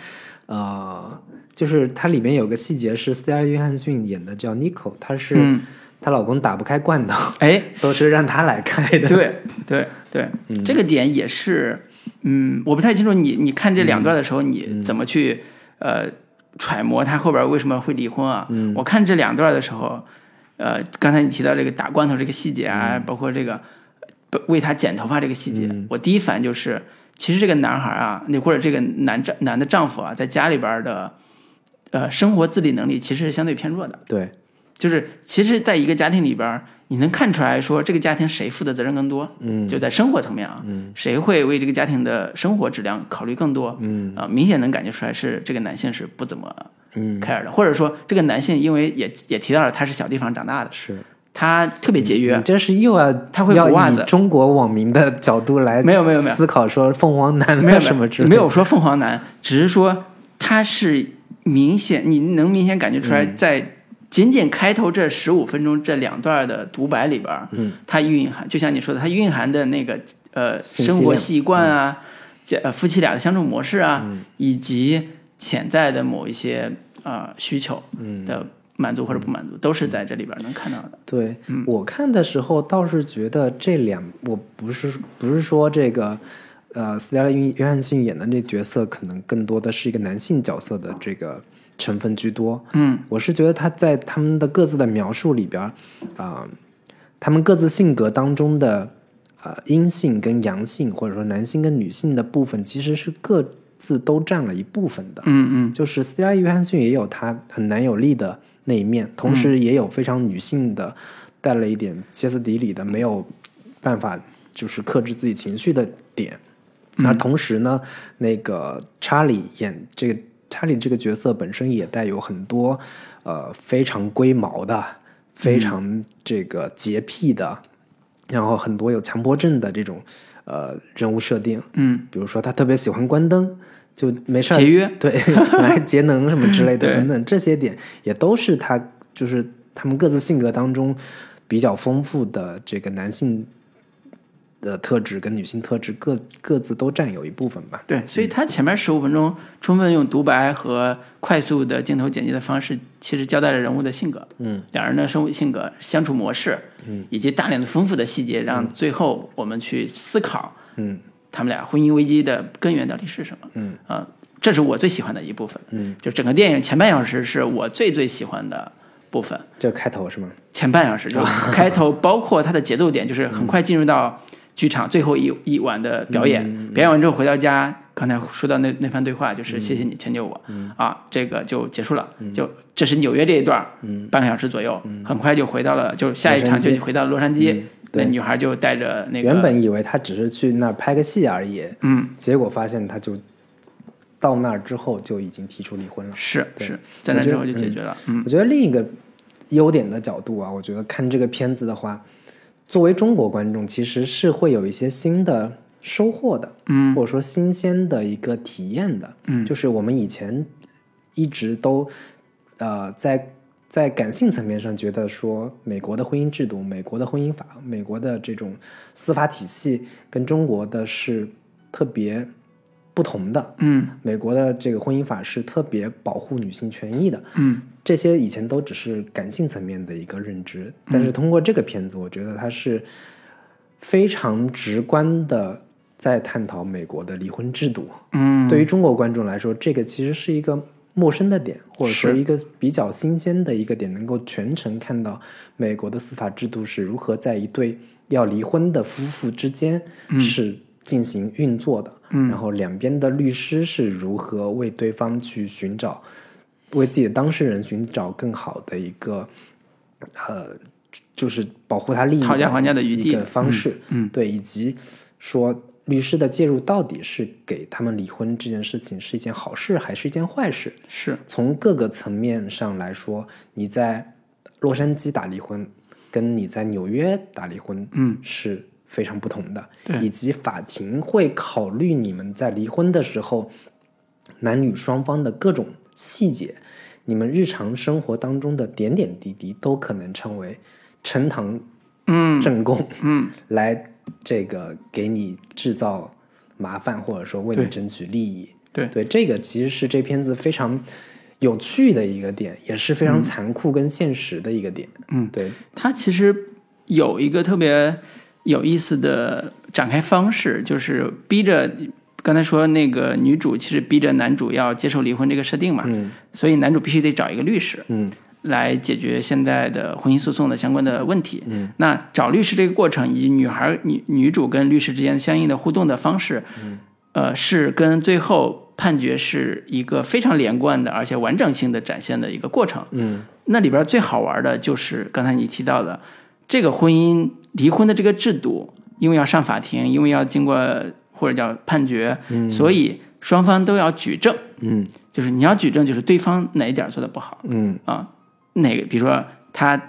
呃，就是它里面有个细节是斯嘉丽·约翰逊演的叫 Nico，她是嗯，她老公打不开罐头，哎，都是让她来开的。对对对，这个点也是，嗯，我不太清楚你你看这两段的时候，你怎么去呃揣摩他后边为什么会离婚啊？嗯。我看这两段的时候，呃，刚才你提到这个打罐头这个细节啊，包括这个不为他剪头发这个细节，我第一反应就是，其实这个男孩啊，那或者这个男丈男的丈夫啊，在家里边的呃生活自理能力其实是相对偏弱的。对，就是其实，在一个家庭里边儿，你能看出来说这个家庭谁负的责任更多？嗯就在生活层面啊，嗯谁会为这个家庭的生活质量考虑更多？嗯啊、明显能感觉出来是这个男性是不怎么嗯 care 的，或者说这个男性因为也也提到了他是小地方长大的，是。他特别节约你，这是又要他会要以补袜子中国网民的角度来没有没有没有思考说凤凰男没有什么之类没有说凤凰男，只是说他是明显你能明显感觉出来，嗯在仅仅开头这十五分钟这两段的独白里边，嗯，它蕴含就像你说的，它蕴含的那个呃生活习惯啊，这呃夫妻俩的相处模式啊，嗯。以及潜在的某一些啊、呃需求嗯。的满足或者不满足，都是在这里边能看到的。对、嗯。我看的时候倒是觉得这两，我不是不是说这个，呃，斯嘉丽·约翰逊演的那角色可能更多的是一个男性角色的这个成分居多。嗯我是觉得他在他们的各自的描述里边儿，啊、他们各自性格当中的呃阴性跟阳性，或者说男性跟女性的部分，其实是各自都占了一部分的。嗯嗯就是斯嘉丽·约翰逊也有他很男友力的那一面，同时也有非常女性的，带了一点歇斯底里的，没有办法就是克制自己情绪的点。那同时呢，那个查理演这个查理这个角色本身也带有很多呃非常龟毛的、非常这个洁癖的，然后很多有强迫症的这种呃人物设定。嗯，比如说他特别喜欢关灯，就没事儿节约。对，来节能什么之类的 等等，这些点也都是他就是他们各自性格当中比较丰富的这个男性的特质跟女性特质各各自都占有一部分吧。对，所以他前面十五分钟充分用独白和快速的镜头剪辑的方式，其实交代了人物的性格，嗯，两人的生活性格、相处模式，嗯，以及大量的丰富的细节，让最后我们去思考，嗯，他们俩婚姻危机的根源到底是什么，嗯，啊、这是我最喜欢的一部分，嗯，就整个电影前半小时是我最最喜欢的部分，就开头是吗？前半小时就 开头，包括它的节奏点，就是很快进入到剧场最后一一晚的表演。表演完之后回到家，刚才说到那那番对话，就是谢谢你迁就我、啊，这个就结束了。就这是纽约这一段，半个小时左右，很快就回到了，就下一场就回到洛杉矶。那对女孩就带着那个原本以为他只是去那儿拍个戏而已，嗯，结果发现他就到那儿之后就已经提出离婚了。是是，在那之后就解决了。嗯我觉得另一个优点的角度啊，我觉得看这个片子的话，作为中国观众，其实是会有一些新的收获的，嗯。或者说新鲜的一个体验的，嗯。就是我们以前一直都呃在在感性层面上觉得说，美国的婚姻制度、美国的婚姻法、美国的这种司法体系跟中国的是特别不同的，嗯。美国的这个婚姻法是特别保护女性权益的，嗯这些以前都只是感性层面的一个认知，但是通过这个片子，我觉得它是非常直观的在探讨美国的离婚制度。嗯，对于中国观众来说，这个其实是一个陌生的点，或者说是。一个比较新鲜的一个点，能够全程看到美国的司法制度是如何在一对要离婚的夫妇之间是进行运作的，然后两边的律师是如何为对方去寻找，为自己的当事人寻找更好的一个呃，就是保护他利益讨价的还价的余地。一个方式，嗯。对，以及说律师的介入到底是给他们离婚这件事情是一件好事还是一件坏事？是。从各个层面上来说，你在洛杉矶打离婚，跟你在纽约打离婚，嗯，是非常不同的。对。以及法庭会考虑你们在离婚的时候，男女双方的各种细节，你们日常生活当中的点点滴滴，都可能成为呈堂嗯 证供，嗯来这个给你制造麻烦，或者说为你争取利益。对对，这个其实是这片子非常有趣的一个点，也是非常残酷跟现实的一个点。嗯，对，它其实有一个特别有意思的展开方式，就是逼着刚才说那个女主其实逼着男主要接受离婚这个设定嘛，嗯。所以男主必须得找一个律师嗯。来解决现在的婚姻诉讼的相关的问题。嗯，那找律师这个过程以及女孩女女主跟律师之间相应的互动的方式，嗯。呃，是跟最后判决是一个非常连贯的，而且完整性的展现的一个过程。嗯。那里边最好玩的就是刚才你提到的这个婚姻离婚的这个制度，因为要上法庭，因为要经过或者叫判决，所以双方都要举证。嗯。就是你要举证，就是对方哪一点做的不好。嗯。啊？哪个，比如说他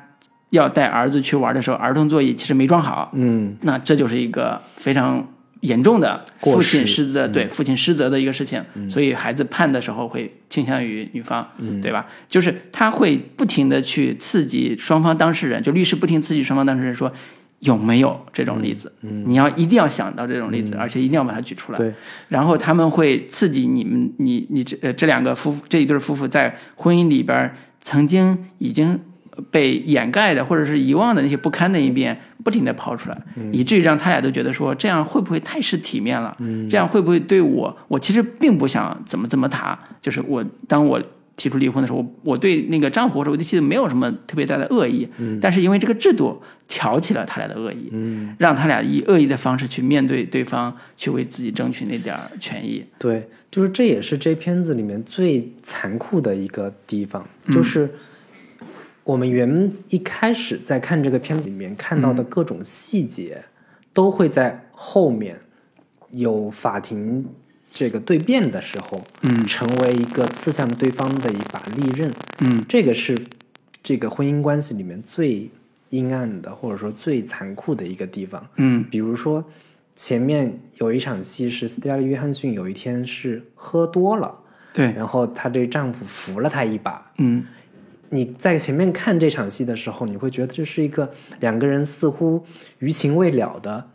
要带儿子去玩的时候，儿童座椅其实没装好，嗯。那这就是一个非常严重的父亲失责，对父亲失责的一个事情，所以孩子判的时候会倾向于女方，嗯。对吧？就是他会不停的去刺激双方当事人，就律师不停刺激双方当事人说。有没有这种例子？嗯你要一定要想到这种例子，而且一定要把它举出来。对，然后他们会刺激你们，你你这呃这两个夫妇这一对夫妇在婚姻里边儿曾经已经被掩盖的或者是遗忘的那些不堪的一面，不停的抛出来，以至于让他俩都觉得说这样会不会太失体面了？这样会不会对我？我其实并不想怎么怎么谈，就是我当我。提出离婚的时候，我我对那个丈夫或者我对妻子没有什么特别大的恶意，但是因为这个制度挑起了他俩的恶意，让他俩以恶意的方式去面对对方，去为自己争取那点儿权益。对，就是这也是这片子里面最残酷的一个地方，就是我们原一开始在看这个片子里面看到的各种细节，都会在后面有法庭这个对辩的时候，嗯成为一个刺向对方的一把利刃。嗯这个是这个婚姻关系里面最阴暗的，或者说最残酷的一个地方。嗯比如说，前面有一场戏是斯嘉丽·约翰逊有一天是喝多了，对，然后她这丈夫扶了她一把。嗯你在前面看这场戏的时候，你会觉得这是一个两个人似乎余情未了的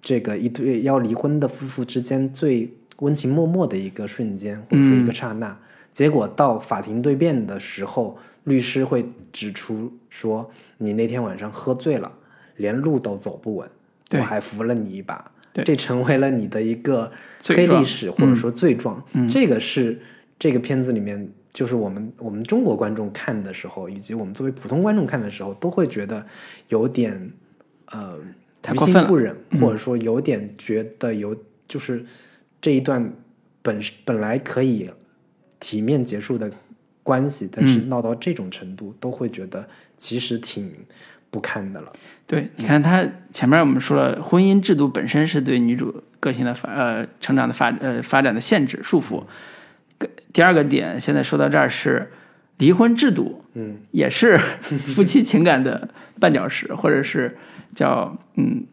这个一对要离婚的夫妇之间最温情脉脉的一个瞬间，或者说一个刹那。结果到法庭对辩的时候，律师会指出说，你那天晚上喝醉了，连路都走不稳，我还扶了你一把，这成为了你的一个黑历史或者说罪状。这个是这个片子里面，就是我们我们中国观众看的时候，以及我们作为普通观众看的时候，都会觉得有点呃于心不忍，或者说有点觉得有就是这一段本本来可以体面结束的关系，但是闹到这种程度，都会觉得其实挺不堪的了。对，你看他前面我们说了，婚姻制度本身是对女主个性的发呃成长的发呃发展的限制束缚。个第二个点，现在说到这儿是离婚制度，嗯，也是 夫妻情感的绊脚石，或者是叫嗯，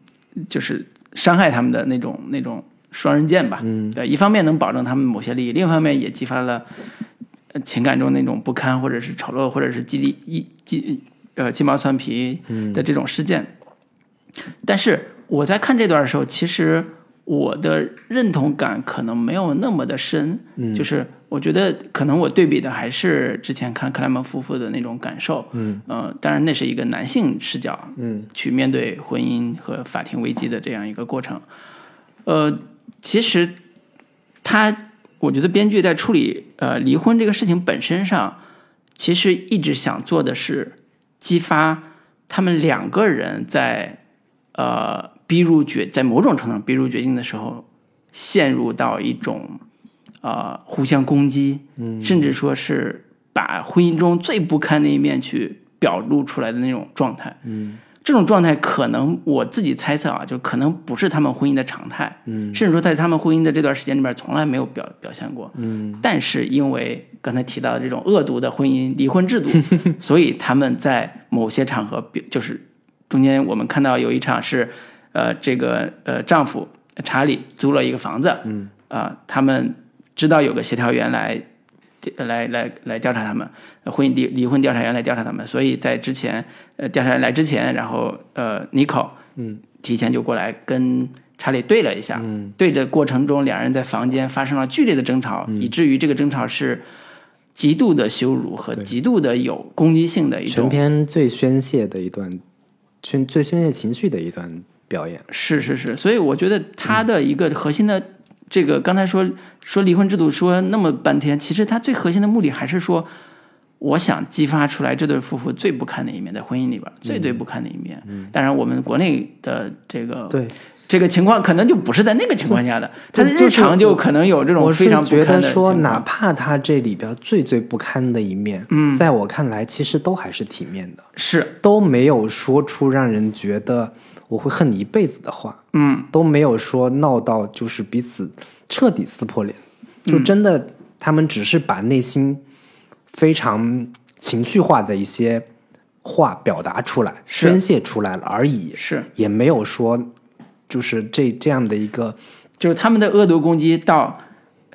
就是伤害他们的那种那种双刃剑吧。嗯，对，一方面能保证他们某些利益，另一方面也激发了呃情感中那种不堪，或者是丑陋，或者是鸡利一鸡呃鸡毛蒜皮的这种事件。但是我在看这段的时候，其实我的认同感可能没有那么的深，嗯。就是我觉得可能我对比的还是之前看克莱门夫妇的那种感受，嗯，呃，当然那是一个男性视角，嗯，去面对婚姻和法庭危机的这样一个过程，呃，其实他，我觉得编剧在处理呃离婚这个事情本身上，其实一直想做的是激发他们两个人在呃逼入绝，在某种程度上逼入绝境的时候，陷入到一种呃互相攻击，嗯，甚至说是把婚姻中最不堪的一面去表露出来的那种状态，嗯，这种状态可能我自己猜测啊，就可能不是他们婚姻的常态，嗯，甚至说在他们婚姻的这段时间里面从来没有表表现过，嗯，但是因为刚才提到的这种恶毒的婚姻离婚制度，所以他们在某些场合，比就是中间我们看到有一场是，呃，这个呃丈夫查理租了一个房子，嗯，啊、他们知道有个协调员来。来来来调查他们，呃婚姻离离婚调查员来调查他们，所以在之前，呃，调查员来之前，然后呃，尼克，嗯，提前就过来跟查理对了一下，嗯，对的过程中，两人在房间发生了剧烈的争吵，以至于这个争吵是极度的羞辱和极度的有攻击性的一种全种，片最宣泄的一段，宣最宣泄情绪的一段表演。是是是，所以我觉得他的一个核心的这个刚才说说离婚制度说那么半天，其实他最核心的目的还是说，我想激发出来这对夫妇最不堪的一面，在婚姻里边最最不堪的一面。当然，我们国内的这个对，这个情况可能就不是在那个情况下的，他日常就可能有这种非常觉不堪的得说，哪。怕他这里边最最不堪的一面，嗯，在我看来，其实都还是体面的，是，都没有说出让人觉得我会恨你一辈子的话，嗯，都没有说闹到就是彼此彻底撕破脸，嗯就真的他们只是把内心非常情绪化的一些话表达出来、宣泄出来了而已，是，也没有说就是这这样的一个就是他们的恶毒攻击到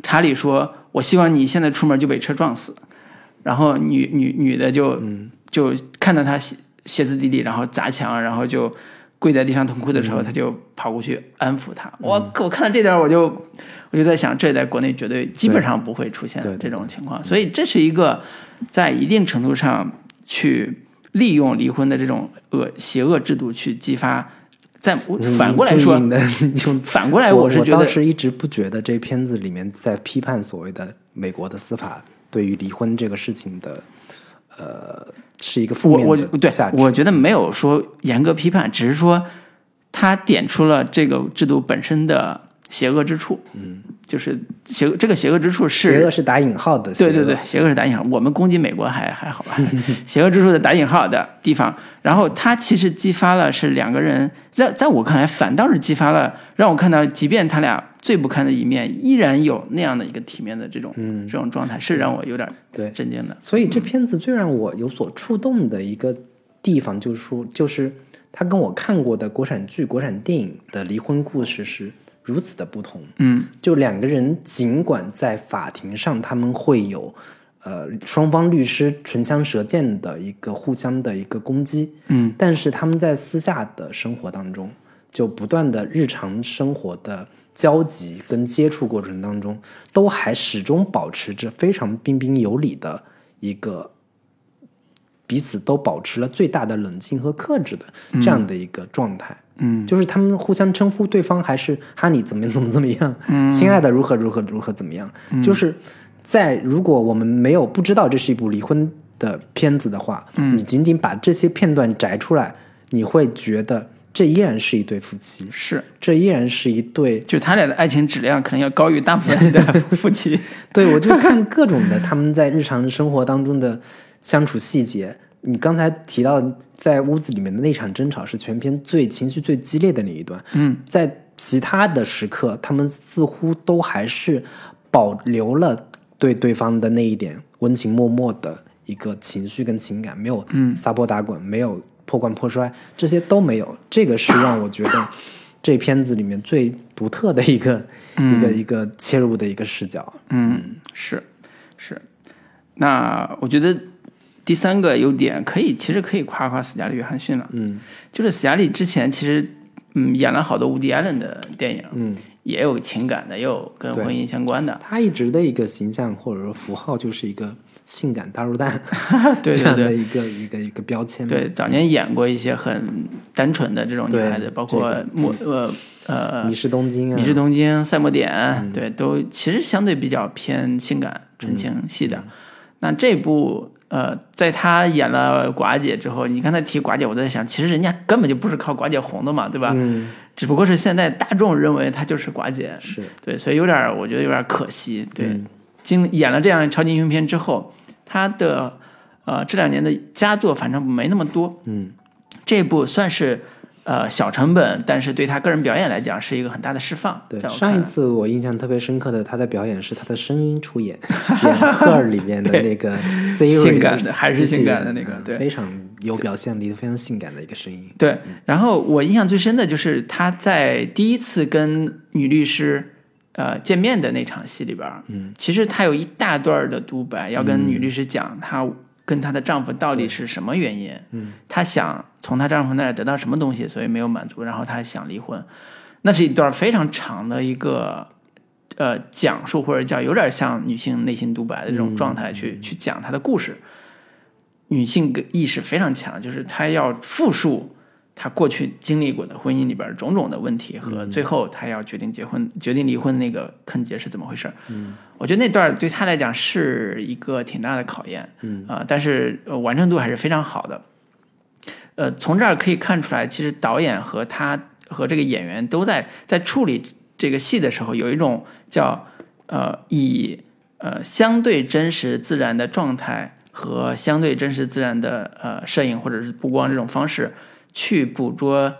查理说：“我希望你现在出门就被车撞死。”然后女女女的就、嗯。就看到他歇歇斯底里，然后砸墙，然后就跪在地上痛哭的时候，他就跑过去安抚他。我我看到这点，我就我就在想，这在国内绝对基本上不会出现这种情况，所以这是一个在一定程度上去利用离婚的这种恶邪恶制度去激发。在反过来说，反过来我是觉得倒是一直不觉得这片子里面在批判所谓的美国的司法对于离婚这个事情的，呃，是一个负我我面的对。我觉得没有说严格批判，只是说他点出了这个制度本身的邪恶之处。嗯，就是邪这个邪恶之处是邪恶是打引号的，对对对，邪恶是打引号，我们攻击美国还还好吧？邪恶之处的打引号的地方，然后他其实激发了是两个人，在在我看来反倒是激发了让我看到，即便他俩最不堪的一面，依然有那样的一个体面的这种、这种状态，是让我有点对震惊的。所以这片子最让我有所触动的一个地方，就是说，就是他跟我看过的国产剧、国产电影的离婚故事是如此的不同。嗯，就两个人尽管在法庭上他们会有，呃，双方律师唇枪舌剑的一个互相的一个攻击，嗯，但是他们在私下的生活当中，就不断的日常生活的交集跟接触过程当中，都还始终保持着非常彬彬有礼的一个彼此都保持了最大的冷静和克制的这样的一个状态。嗯，就是他们互相称呼对方还是哈尼怎么怎么怎么样，嗯，亲爱的如何如何如何怎么样，就是在如果我们没有不知道这是一部离婚的片子的话，嗯，你仅仅把这些片段摘出来，你会觉得这依然是一对夫妻，是，这依然是一对就他俩的爱情质量可能要高于大部分的 夫妻。对，我就看各种的他们在日常生活当中的相处细节。你刚才提到在屋子里面的那场争吵是全片最情绪最激烈的那一段，嗯，在其他的时刻，他们似乎都还是保留了对对方的那一点温情脉脉的一个情绪跟情感，没有嗯。撒泼打滚，没有破罐破摔，这些都没有。这个是让我觉得这片子里面最独特的一个、一个一个切入的一个视角。嗯，是是。那我觉得第三个优点可以，其实可以夸夸斯嘉丽·约翰逊了。嗯就是斯嘉丽之前其实嗯演了好多无迪·艾伦的电影，嗯，也有情感的，也有跟婚姻相关的。他一直的一个形象或者说符号就是一个性感大肉蛋 对对对。一个一个一个标签。对，早年演过一些很单纯的这种女孩子，包括这个莫呃呃迷失东京啊，迷失东京、赛末点，对，都其实相对比较偏性感、纯情系的。那这部呃，在他演了寡姐之后，你刚才提寡姐，我在想，其实人家根本就不是靠寡姐红的嘛，对吧？嗯，只不过是现在大众认为她就是寡姐，是。对，所以有点儿，我觉得有点儿可惜。对，嗯经演了这样超级英雄片之后，他的呃这两年的佳作反正没那么多。嗯，这部算是呃小成本，但是对他个人表演来讲是一个很大的释放。对，上一次我印象特别深刻的他的表演是他的声音出演，演赫尔里面的那个 Siri 性感的还是性感的那个对嗯非常有表现力，非常性感的一个声音。对，然后我印象最深的就是他在第一次跟女律师呃见面的那场戏里边，嗯，其实她有一大段的独白要跟女律师讲她跟她的丈夫到底是什么原因，嗯，她想从她丈夫那儿得到什么东西，所以没有满足，然后她想离婚，那是一段非常长的一个。呃，讲述或者叫有点像女性内心独白的这种状态去、去讲她的故事，女性意识非常强，就是她要复述她过去经历过的婚姻里边种种的问题和最后他要决定结婚、决定离婚那个坑节是怎么回事。嗯，我觉得那段对他来讲是一个挺大的考验。嗯啊、但是、呃、完成度还是非常好的。呃，从这儿可以看出来，其实导演和他和这个演员都在在处理这个戏的时候，有一种叫呃以呃相对真实自然的状态和相对真实自然的呃摄影或者是布光这种方式去捕捉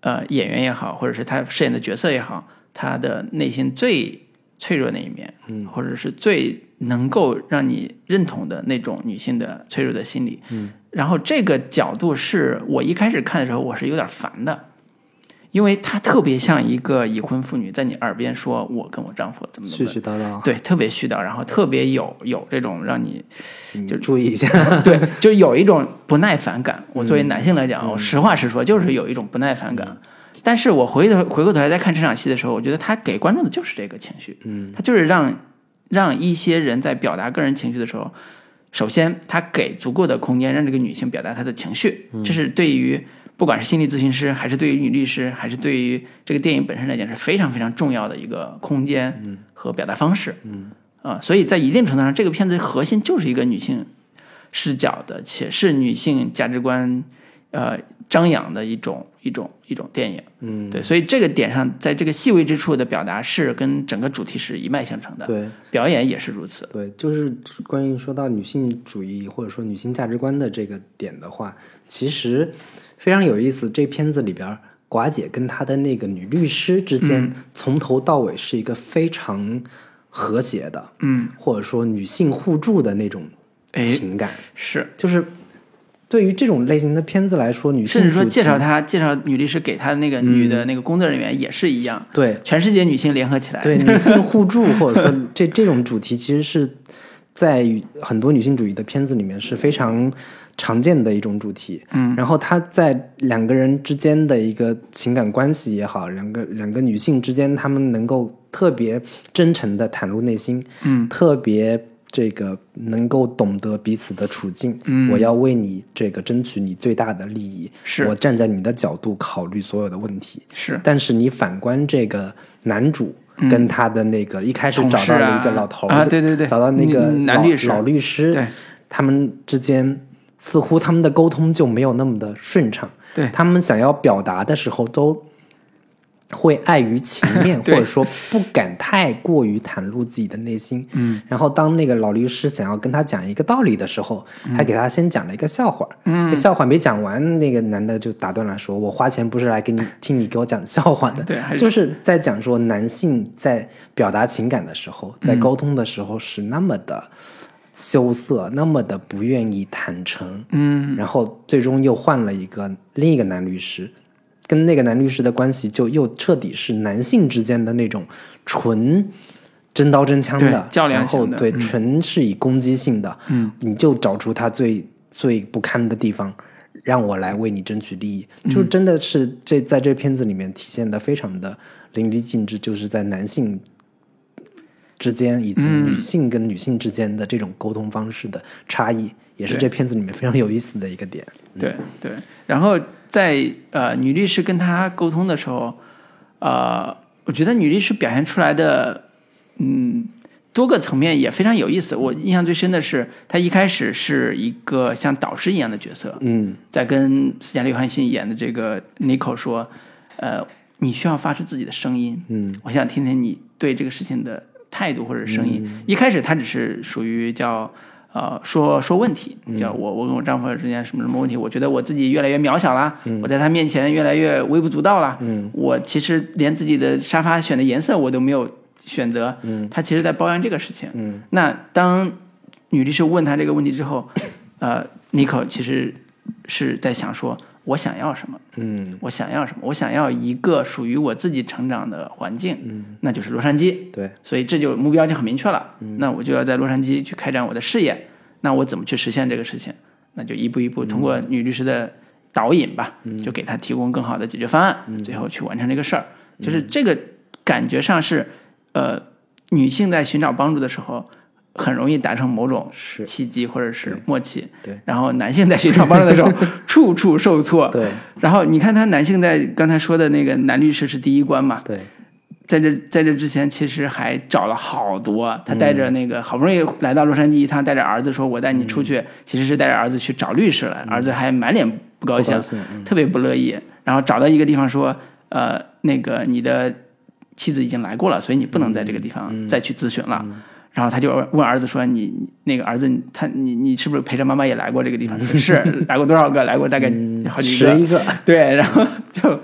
呃演员也好，或者是他饰演的角色也好，他的内心最脆弱那一面，嗯，或者是最能够让你认同的那种女性的脆弱的心理，嗯，然后这个角度是我一开始看的时候我是有点烦的，因为她特别像一个已婚妇女在你耳边说我跟我丈夫怎么怎絮么，絮叨叨，对，特别絮叨，然后特别有有这种让你就注意一下。对，就有一种不耐烦感。我作为男性来讲，我实话实说，就是有一种不耐烦感。但是我回头回过头来再看这场戏的时候，我觉得他给观众的就是这个情绪，嗯，他就是让让一些人在表达个人情绪的时候，首先他给足够的空间让这个女性表达她的情绪，这是对于不管是心理咨询师，还是对于女律师，还是对于这个电影本身来讲是非常非常重要的一个空间和表达方式，嗯啊，所以在一定程度上，这个片子核心就是一个女性视角的，且是女性价值观呃张扬的一种一种一种电影。嗯，对，所以这个点上，在这个细微之处的表达是跟整个主题是一脉相承的，对表演也是如此。对，就是关于说到女性主义或者说女性价值观的这个点的话，其实非常有意思。这片子里边，寡姐跟她的那个女律师之间，从头到尾是一个非常和谐的，嗯，或者说女性互助的那种哎情感。是，就是对于这种类型的片子来说，女性甚至说介绍她介绍女律师给她的那个女的那个工作人员也是一样，对全世界女性联合起来，对女性互助，或者说这这种主题，其实是在很多女性主义的片子里面是非常常见的一种主题。嗯，然后他在两个人之间的一个情感关系也好，两个两个女性之间，他们能够特别真诚的袒露内心，嗯，特别。这个能够懂得彼此的处境，嗯。我要为你这个争取你最大的利益，是。我站在你的角度考虑所有的问题，是。但是你反观这个男主跟他的那个、一开始找到了一个啊老头儿啊对对对。找到那个男律师。老律师，对。他们之间似乎他们的沟通就没有那么的顺畅，对。他们想要表达的时候都会碍于情面，或者说不敢太过于袒露自己的内心。嗯，然后当那个老律师想要跟他讲一个道理的时候，还给他先讲了一个笑话。嗯，笑话没讲完，那个男的就打断了，说：“我花钱不是来给你听你给我讲笑话的。”对就是在讲说男性在表达情感的时候，在沟通的时候是那么的羞涩，那么的不愿意坦诚。嗯，然后最终又换了一个另一个男律师，跟那个男律师的关系就又彻底是男性之间的那种纯真刀真枪的较量然后对纯是以攻击性的，嗯，你就找出他最最不堪的地方。让我来为你争取利益，就真的是这在这片子里面体现的非常的淋漓尽致，就是在男性之间以及女性跟女性之间的这种沟通方式的差异，也是这片子里面非常有意思的一个点。对对，然后在呃女律师跟他沟通的时候，呃，我觉得女律师表现出来的嗯多个层面也非常有意思。我印象最深的是，她一开始是一个像导师一样的角色，嗯。在跟斯嘉丽·约翰逊演的这个 n i c o 说，呃，你需要发出自己的声音，嗯。我想听听你对这个事情的态度或者声音。一开始他只是属于叫呃说说问题，叫我我跟我丈夫之间什么什么问题，我觉得我自己越来越渺小啦，我在他面前越来越微不足道啦，嗯。我其实连自己的沙发选的颜色我都没有选择，嗯。他其实在抱怨这个事情。嗯。那当女律师问他这个问题之后，呃，妮可其实是在想说，我想要什么？嗯我想要什么？我想要一个属于我自己成长的环境，嗯，那就是洛杉矶。对，所以这就目标就很明确了。那我就要在洛杉矶去开展我的事业。那我怎么去实现这个事情？那就一步一步通过女律师的导引吧，嗯就给她提供更好的解决方案，最后去完成这个事儿。就是这个感觉上是，呃，女性在寻找帮助的时候，很容易达成某种契机或者是默契。对。然后男性在寻找帮助的时候，处处受挫。对。然后你看他男性在刚才说的那个男律师是第一关嘛，对，在这在这之前其实还找了好多，他带着那个好不容易来到洛杉矶一趟，带着儿子说我带你出去，其实是带着儿子去找律师了，儿子还满脸不高兴，高兴嗯。特别不乐意。然后找到一个地方说，呃，那个你的妻子已经来过了，所以你不能在这个地方再去咨询了。然后他就问儿子说：“你那个儿子，他你你是不是陪着妈妈也来过这个地方？”他说：“是，来过多少个？来过大概好几个。”十一个。对，然后就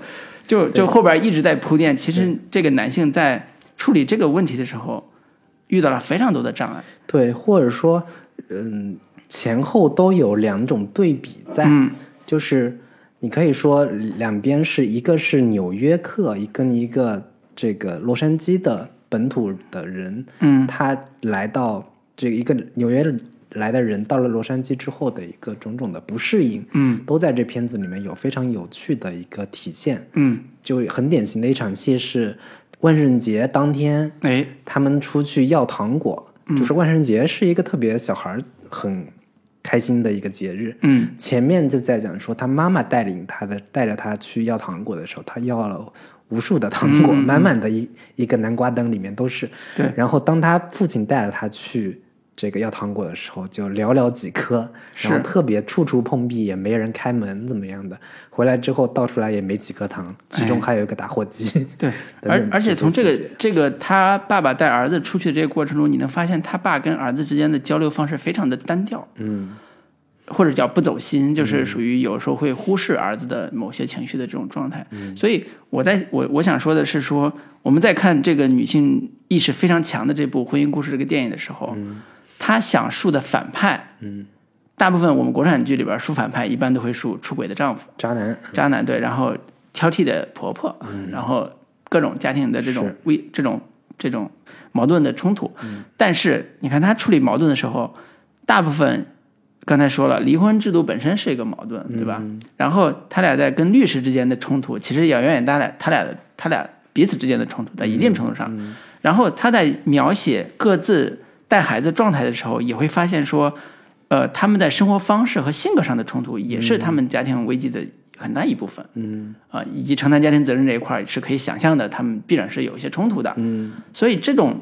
就就后边一直在铺垫。其实这个男性在处理这个问题的时候，遇到了非常多的障碍。对，或者说，嗯，前后都有两种对比在，就是你可以说两边是一个是纽约客，一跟一个这个洛杉矶的。本土的人，嗯，他来到这个一个纽约来的人，到了洛杉矶之后的一个种种的不适应，嗯，都在这片子里面有非常有趣的一个体现，嗯，就很典型的一场戏是万圣节当天，哎，他们出去要糖果，就是万圣节是一个特别小孩很开心的一个节日，嗯，前面就在讲说他妈妈带领他的带着他去要糖果的时候，他要了。无数的糖果，满满的一一个南瓜灯里面都是。对。然后当他父亲带着他去这个要糖果的时候，就寥寥几颗，然后特别处处碰壁，也没人开门，怎么样的？回来之后倒出来也没几颗糖，其中还有一个打火机。对。而而且从这个这个他爸爸带儿子出去这个过程中，你能发现他爸跟儿子之间的交流方式非常的单调。嗯。或者叫不走心，就是属于有时候会忽视儿子的某些情绪的这种状态。所以我在我我想说的是，说我们在看这个女性意识非常强的这部婚姻故事这个电影的时候，她想述的反派，大部分我们国产剧里边述反派一般都会述出轨的丈夫、渣男、渣男对，然后挑剔的婆婆，然后各种家庭的这种为这种这种矛盾的冲突。但是你看他处理矛盾的时候，大部分。刚才说了，离婚制度本身是一个矛盾，对吧？然后他俩在跟律师之间的冲突，其实也远远大了他俩的他俩彼此之间的冲突，在一定程度上。然后他在描写各自带孩子状态的时候，也会发现说，呃，他们在生活方式和性格上的冲突，也是他们家庭危机的很大一部分。嗯啊，以及承担家庭责任这一块是可以想象的，他们必然是有一些冲突的。嗯，所以这种。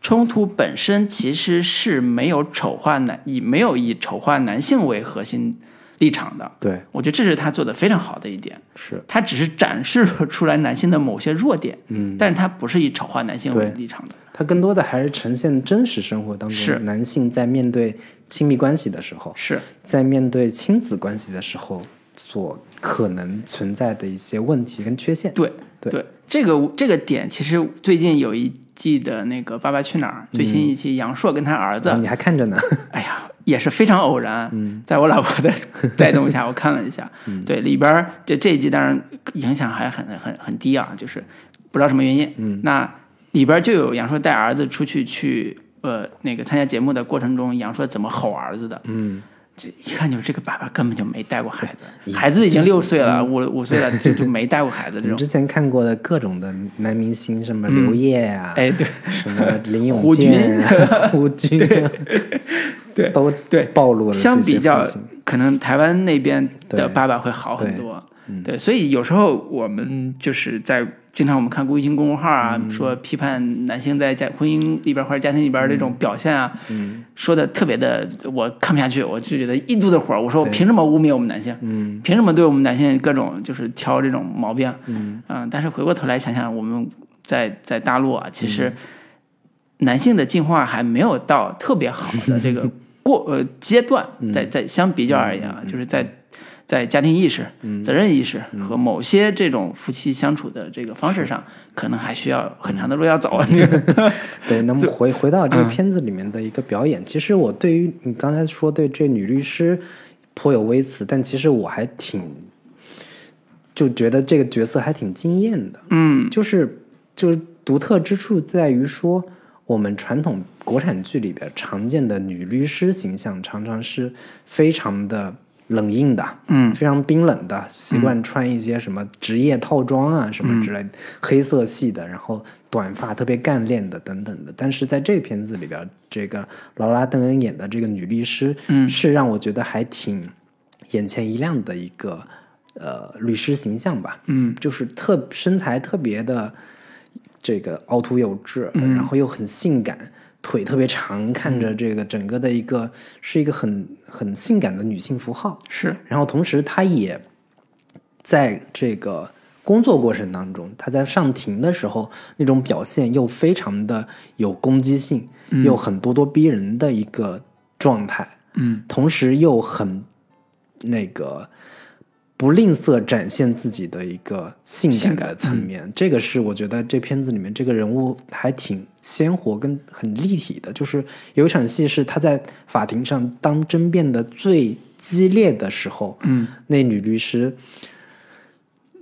冲突本身其实是没有丑化男以没有以丑化男性为核心立场的。对，我觉得这是他做的非常好的一点。是，他只是展示了出来男性的某些弱点。嗯，但是他不是以丑化男性为立场的。他更多的还是呈现真实生活当中男性在面对亲密关系的时候，是在面对亲子关系的时候所可能存在的一些问题跟缺陷。对对，这个这个点其实最近有一。记得那个《爸爸去哪儿》最新一期，杨烁跟他儿子，你还看着呢？哎呀，也是非常偶然。在我老婆的 带动下，我看了一下。对里边这这一季当然影响还很很很低啊，就是不知道什么原因。嗯，那里边就有杨烁带儿子出去去呃那个参加节目的过程中，杨烁怎么吼儿子的。嗯。这一看就是这个爸爸根本就没带过孩子，孩子已经六岁了，五五岁了就就没带过孩子。这种之前看过的各种的男明星，什么刘烨啊，哎对，什么林永健、胡 军，对，都对暴露了。相比较，可能台湾那边的爸爸会好很多。对，所以有时候我们就是在。经常我们看微信公众号啊，说批判男性在家婚姻里边或者家庭里边这种表现啊，说的特别的，我看不下去，我就觉得一肚子火。我说我凭什么污蔑我们男性？嗯凭什么对我们男性各种就是挑这种毛病？嗯，但是回过头来想想，我们在在大陆啊，其实男性的进化还没有到特别好的这个过 呃阶段，在在相比较而言啊，就是在。在家庭意识、责任意识和某些这种夫妻相处的这个方式上，可能还需要很长的路要走。对，那么回回到这个片子里面的一个表演，其实我对于你刚才说对这女律师颇有微词，但其实我还挺就觉得这个角色还挺惊艳的。嗯，就是就是独特之处在于说，我们传统国产剧里边常见的女律师形象，常常是非常的。冷硬的，嗯，非常冰冷的，习惯穿一些什么职业套装啊，什么之类的，黑色系的，然后短发特别干练的等等的。但是在这个片子里边，这个劳拉·邓恩演的这个女律师，嗯，是让我觉得还挺眼前一亮的一个呃律师形象吧，嗯，就是特身材特别的这个凹凸有致，然后又很性感。腿特别长，看着这个整个的一个是一个很很性感的女性符号。是，然后同时她也在这个工作过程当中，她在上庭的时候那种表现又非常的有攻击性，又很咄咄逼人的一个状态，嗯，同时又很那个不吝啬展现自己的一个性感的层面。这个是我觉得这片子里面这个人物还挺鲜活跟很立体的。就是有一场戏是他在法庭上当争辩的最激烈的时候，嗯，那女律师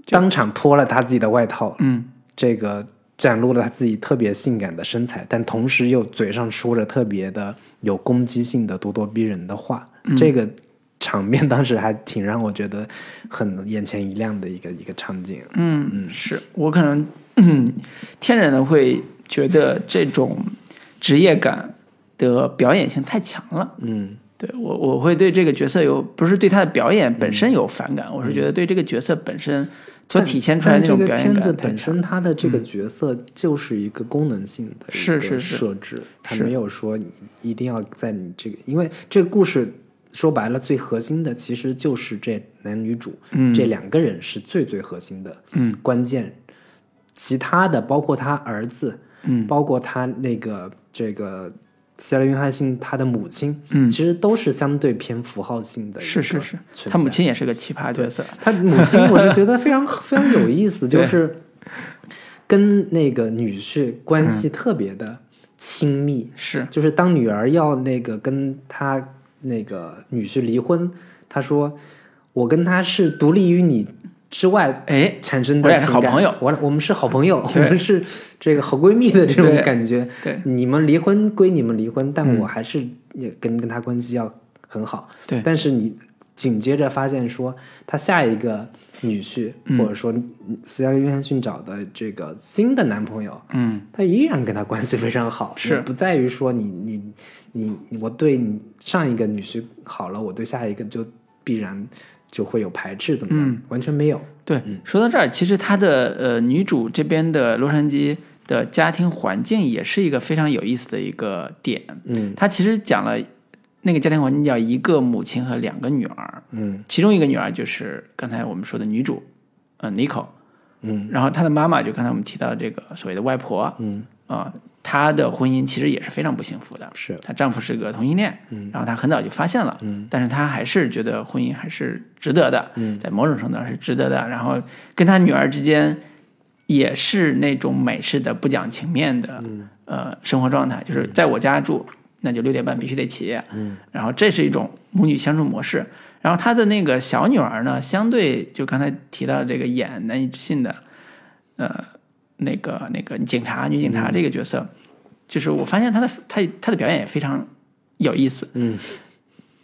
当场脱了她自己的外套，嗯，这个展露了她自己特别性感的身材，但同时又嘴上说着特别的有攻击性的、咄咄逼人的话。嗯这个场面当时还挺让我觉得很眼前一亮的一个一个场景。嗯嗯，是我可能嗯天然的会觉得这种职业感的表演性太强了。嗯。对我，我会对这个角色有不是对他的表演本身有反感，我是觉得对这个角色本身所体现出来那种表演片子本感太强身，它的这个角色就是一个功能性的是是是。设置，它是没有说你一定要在你这个，因为这个故事说白了最核心的其实就是这男女主，嗯。这两个人是最最核心的嗯。关键，其他的包括他儿子，嗯。包括他那个这个斯嘉丽·约翰逊他的母亲，嗯。其实都是相对偏符号性的是是是，他母亲也是个奇葩角色，他母亲，我是觉得非常 非常有意思，就是跟那个女婿关嗯。系特别的亲密。是。就是当女儿要那个跟他那个女婿离婚，他说：“我跟他是独立于你之外哎，产生的情感，好朋友我我们是好朋友，我们是这个好闺蜜的这种感觉。对你们离婚归你们离婚，但嗯我还是也跟跟他关系要很好。对但是你紧接着发现说，他下一个女婿，嗯或者说斯嘉丽·约翰逊找的这个新的男朋友，嗯他依然跟他关系非常好，是不在于说你你你你我对你上一个女婿好了，我对下一个就必然就会有排斥，怎么样？嗯完全没有。对，说到这儿，其实她的呃女主这边的洛杉矶的家庭环境也是一个非常有意思的一个点。嗯她其实讲了那个家庭环境叫一个母亲和两个女儿，嗯。其中一个女儿就是刚才我们说的女主，呃 n i c o 嗯。然后她的妈妈就刚才我们提到的这个所谓的外婆，嗯。啊、她的婚姻其实也是非常不幸福的。是。她丈夫是个同性恋，嗯。然后她很早就发现了，嗯。但是她还是觉得婚姻还是值得的，嗯。在某种程度上是值得的。然后跟她女儿之间也是那种美式的不讲情面的、嗯。呃生活状态，就是在我家住，那就六点半必须得起，嗯。然后这是一种母女相处模式。然后她的那个小女儿呢，相对就刚才提到这个演难以置信的，呃，那个那个警察女警嗯。察这个角色，就是我发现她的她她的表演也非常有意思，嗯，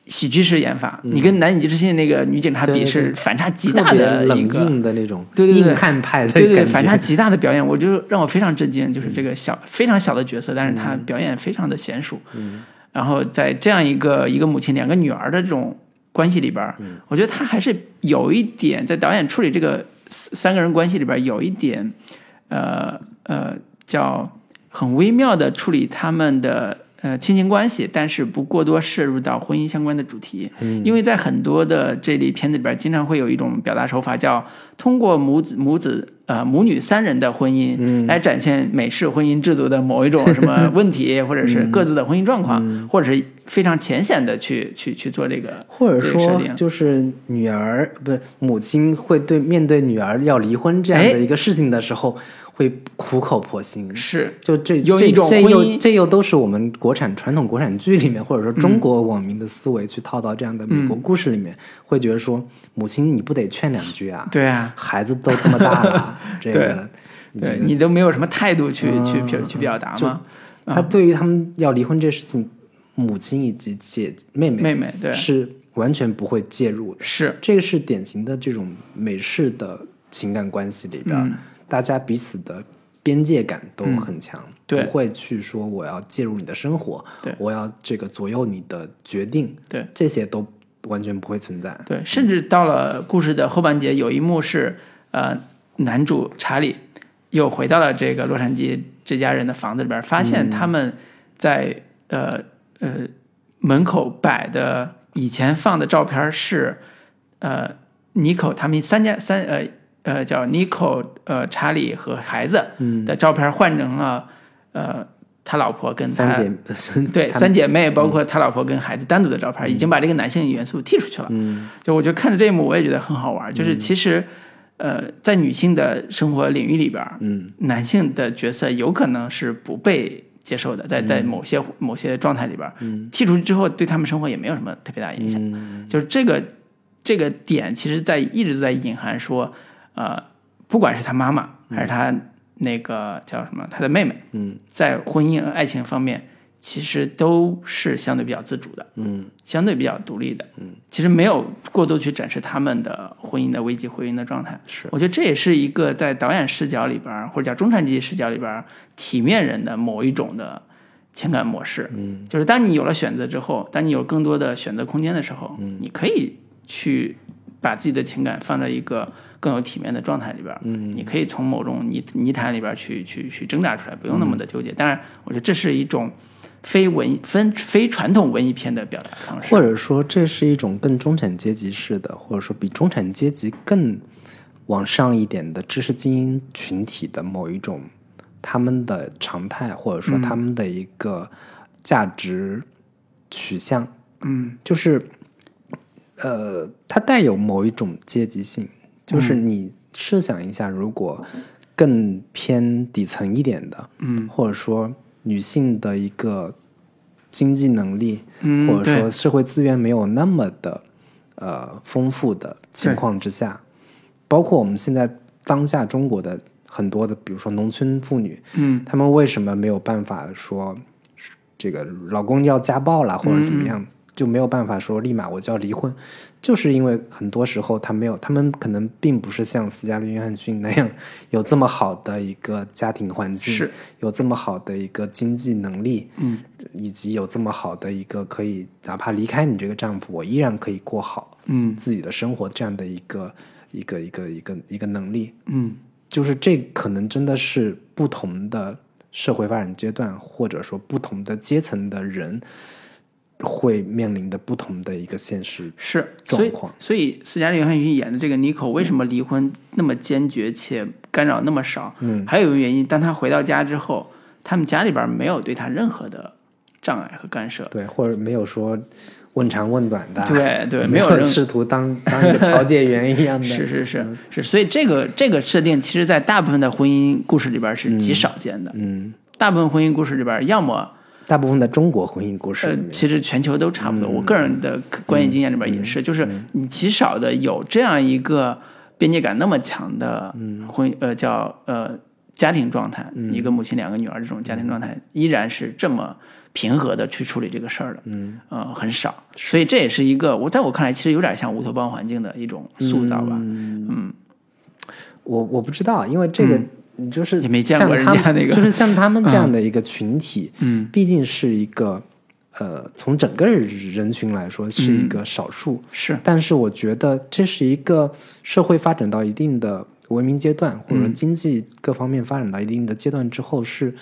喜剧式演法。你跟难以置信那个女警察比是反差极大的一个，硬的那种，对对对硬汉派的对对反差极大的表演，我就让我非常震惊。就是这个小非常小的角色，但是他表演非常的娴熟。嗯然后在这样一个一个母亲两个女儿的这种关系里边我觉得他还是有一点在导演处理这个三三个人关系里边儿有一点，呃呃叫很微妙的处理他们的呃亲情关系，但是不过多摄入到婚姻相关的主题。嗯。因为在很多的这类片子里边，经常会有一种表达手法，叫通过母子母子呃母女三人的婚姻，嗯。来展现美式婚姻制度的某一种什么问题，或者是各自的婚姻状况，或者是非常浅显的去去去做这个，或者说就是女儿不是母亲会对面对女儿要离婚这样哎。的一个事情的时候，会苦口婆心。是就这这种这又这又都是我们国产传统国产剧里面，或者说中国网民的思维去套到这样的美国故事里面，会觉得说母亲你不得劝两句啊？对啊，孩子都这么大了，这个对你都没有什么态度去、去嗯去去表达吗？他对于他们要离婚这事情，母亲以及姐妹妹妹妹对是完全不会介入的。是这个是典型的这种美式的情感关系里边，嗯大家彼此的边界感都很强，对不会去说我要介入你的生活，对我要这个左右你的决定，对这些都完全不会存在。对，甚至到了故事的后半节，有一幕是呃男主查理又回到了这个洛杉矶这家人的房子里边，发现他们在、呃呃门口摆的以前放的照片是呃尼可他们三家三呃呃叫 Nico 呃查理和孩子嗯。的照片换成了呃他老婆跟他三姐对三姐妹，包括他老婆跟孩子单独的照片，已经把这个男性元素剔出去了。嗯。就我觉得看着这一幕，我也觉得很好玩。就是其实，呃，在女性的生活领域里边，嗯。男性的角色有可能是不被接受的，在在某些某些状态里边，嗯。剔除之后，对他们生活也没有什么特别大的影响。嗯。就是这个这个点，其实在一直在隐含说，呃，不管是他妈妈还是他那个叫什么，他的妹妹，嗯在婚姻和爱情方面，其实都是相对比较自主的，嗯相对比较独立的。嗯，其实没有过度去展示他们的婚姻的危机、婚姻的状态。是我觉得这也是一个在导演视角里边儿，或者叫中产阶级视角里边儿，体面人的某一种的情感模式。嗯就是当你有了选择之后，当你有更多的选择空间的时候，嗯你可以去把自己的情感放在一个更有体面的状态里边。嗯你可以从某种泥泥潭里边去去去挣扎出来，不用那嗯么的纠结。当然，我觉得这是一种非文艺、非非传统文艺片的表达方式。或者说这是一种更中产阶级式的，或者说比中产阶级更往上一点的知识精英群体的某一种他们的常态，或者说他们的一个价值取向，嗯就是呃，它带有某一种阶级性，就是你设想一下，如果更偏底层一点的，嗯。或者说女性的一个经济能力，嗯，或者说社会资源没有那么的呃丰富的情况之下，包括我们现在当下中国的很多的，比如说农村妇女，嗯。她们为什么没有办法说这个老公要家暴了或者怎么样，就没有办法说立马我就要离婚，就是因为很多时候他没有，他们可能并不是像斯嘉丽·约翰逊那样 有这么好的一个家庭环境，是。有这么好的一个经济能力，嗯，以及有这么好的一个可以哪怕离开你这个丈夫，我依然可以过好嗯。自己的生活这样的一个一个一个一个一个能力，嗯。就是这可能真的是不同的社会发展阶段，或者说不同的阶层的人会面临的不同的一个现实。是，状况所以斯嘉丽·约翰逊演的这个妮蔻为什么离婚那么坚决且干扰那么少？嗯，还有一个原因，当他回到家之后，他们家里边没有对他任何的障碍和干涉。对，或者没有说问长问短的，对对，没没有人试图当当一个调解员一样的，是是是嗯是，所以这个这个设定，其实在大部分的婚姻故事里边是极少见的。嗯，大部分婚姻故事里边，要么大部分的中国婚姻故事其实全球都差不多。我个人的观影经验里边也是，就是你极少的有这样一个边界感那么强的婚呃叫呃家庭状态，一个母亲两个女儿这种家庭状态，依然是这么平和的去处理这个事儿的。嗯。呃，很少，所以这也是一个我在我看来，其实有点像乌托邦环境的一种塑造吧。嗯。我我不知道，因为这个就是也没见过像他们人家那个。就是像他们这样的一个群体，嗯，毕竟是一个呃，从整个人群来说是一个少数，是，但是我觉得这是一个社会发展到一定的文明阶段，或者嗯。经济各方面发展到一定的阶段之后是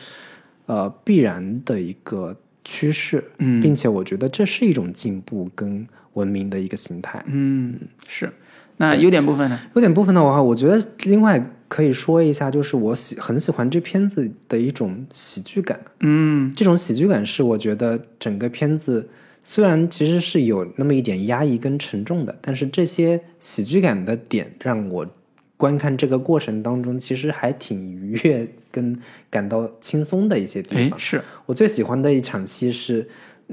呃必然的一个趋势，嗯。并且我觉得这是一种进步跟文明的一个形态。嗯是。那优点部分呢？优点部分的话，我觉得另外可以说一下，就是我喜很喜欢这片子的一种喜剧感。嗯这种喜剧感是我觉得整个片子虽然其实是有那么一点压抑跟沉重的，但是这些喜剧感的点让我观看这个过程当中其实还挺愉悦跟感到轻松的一些地方。哎是，我最喜欢的一场戏是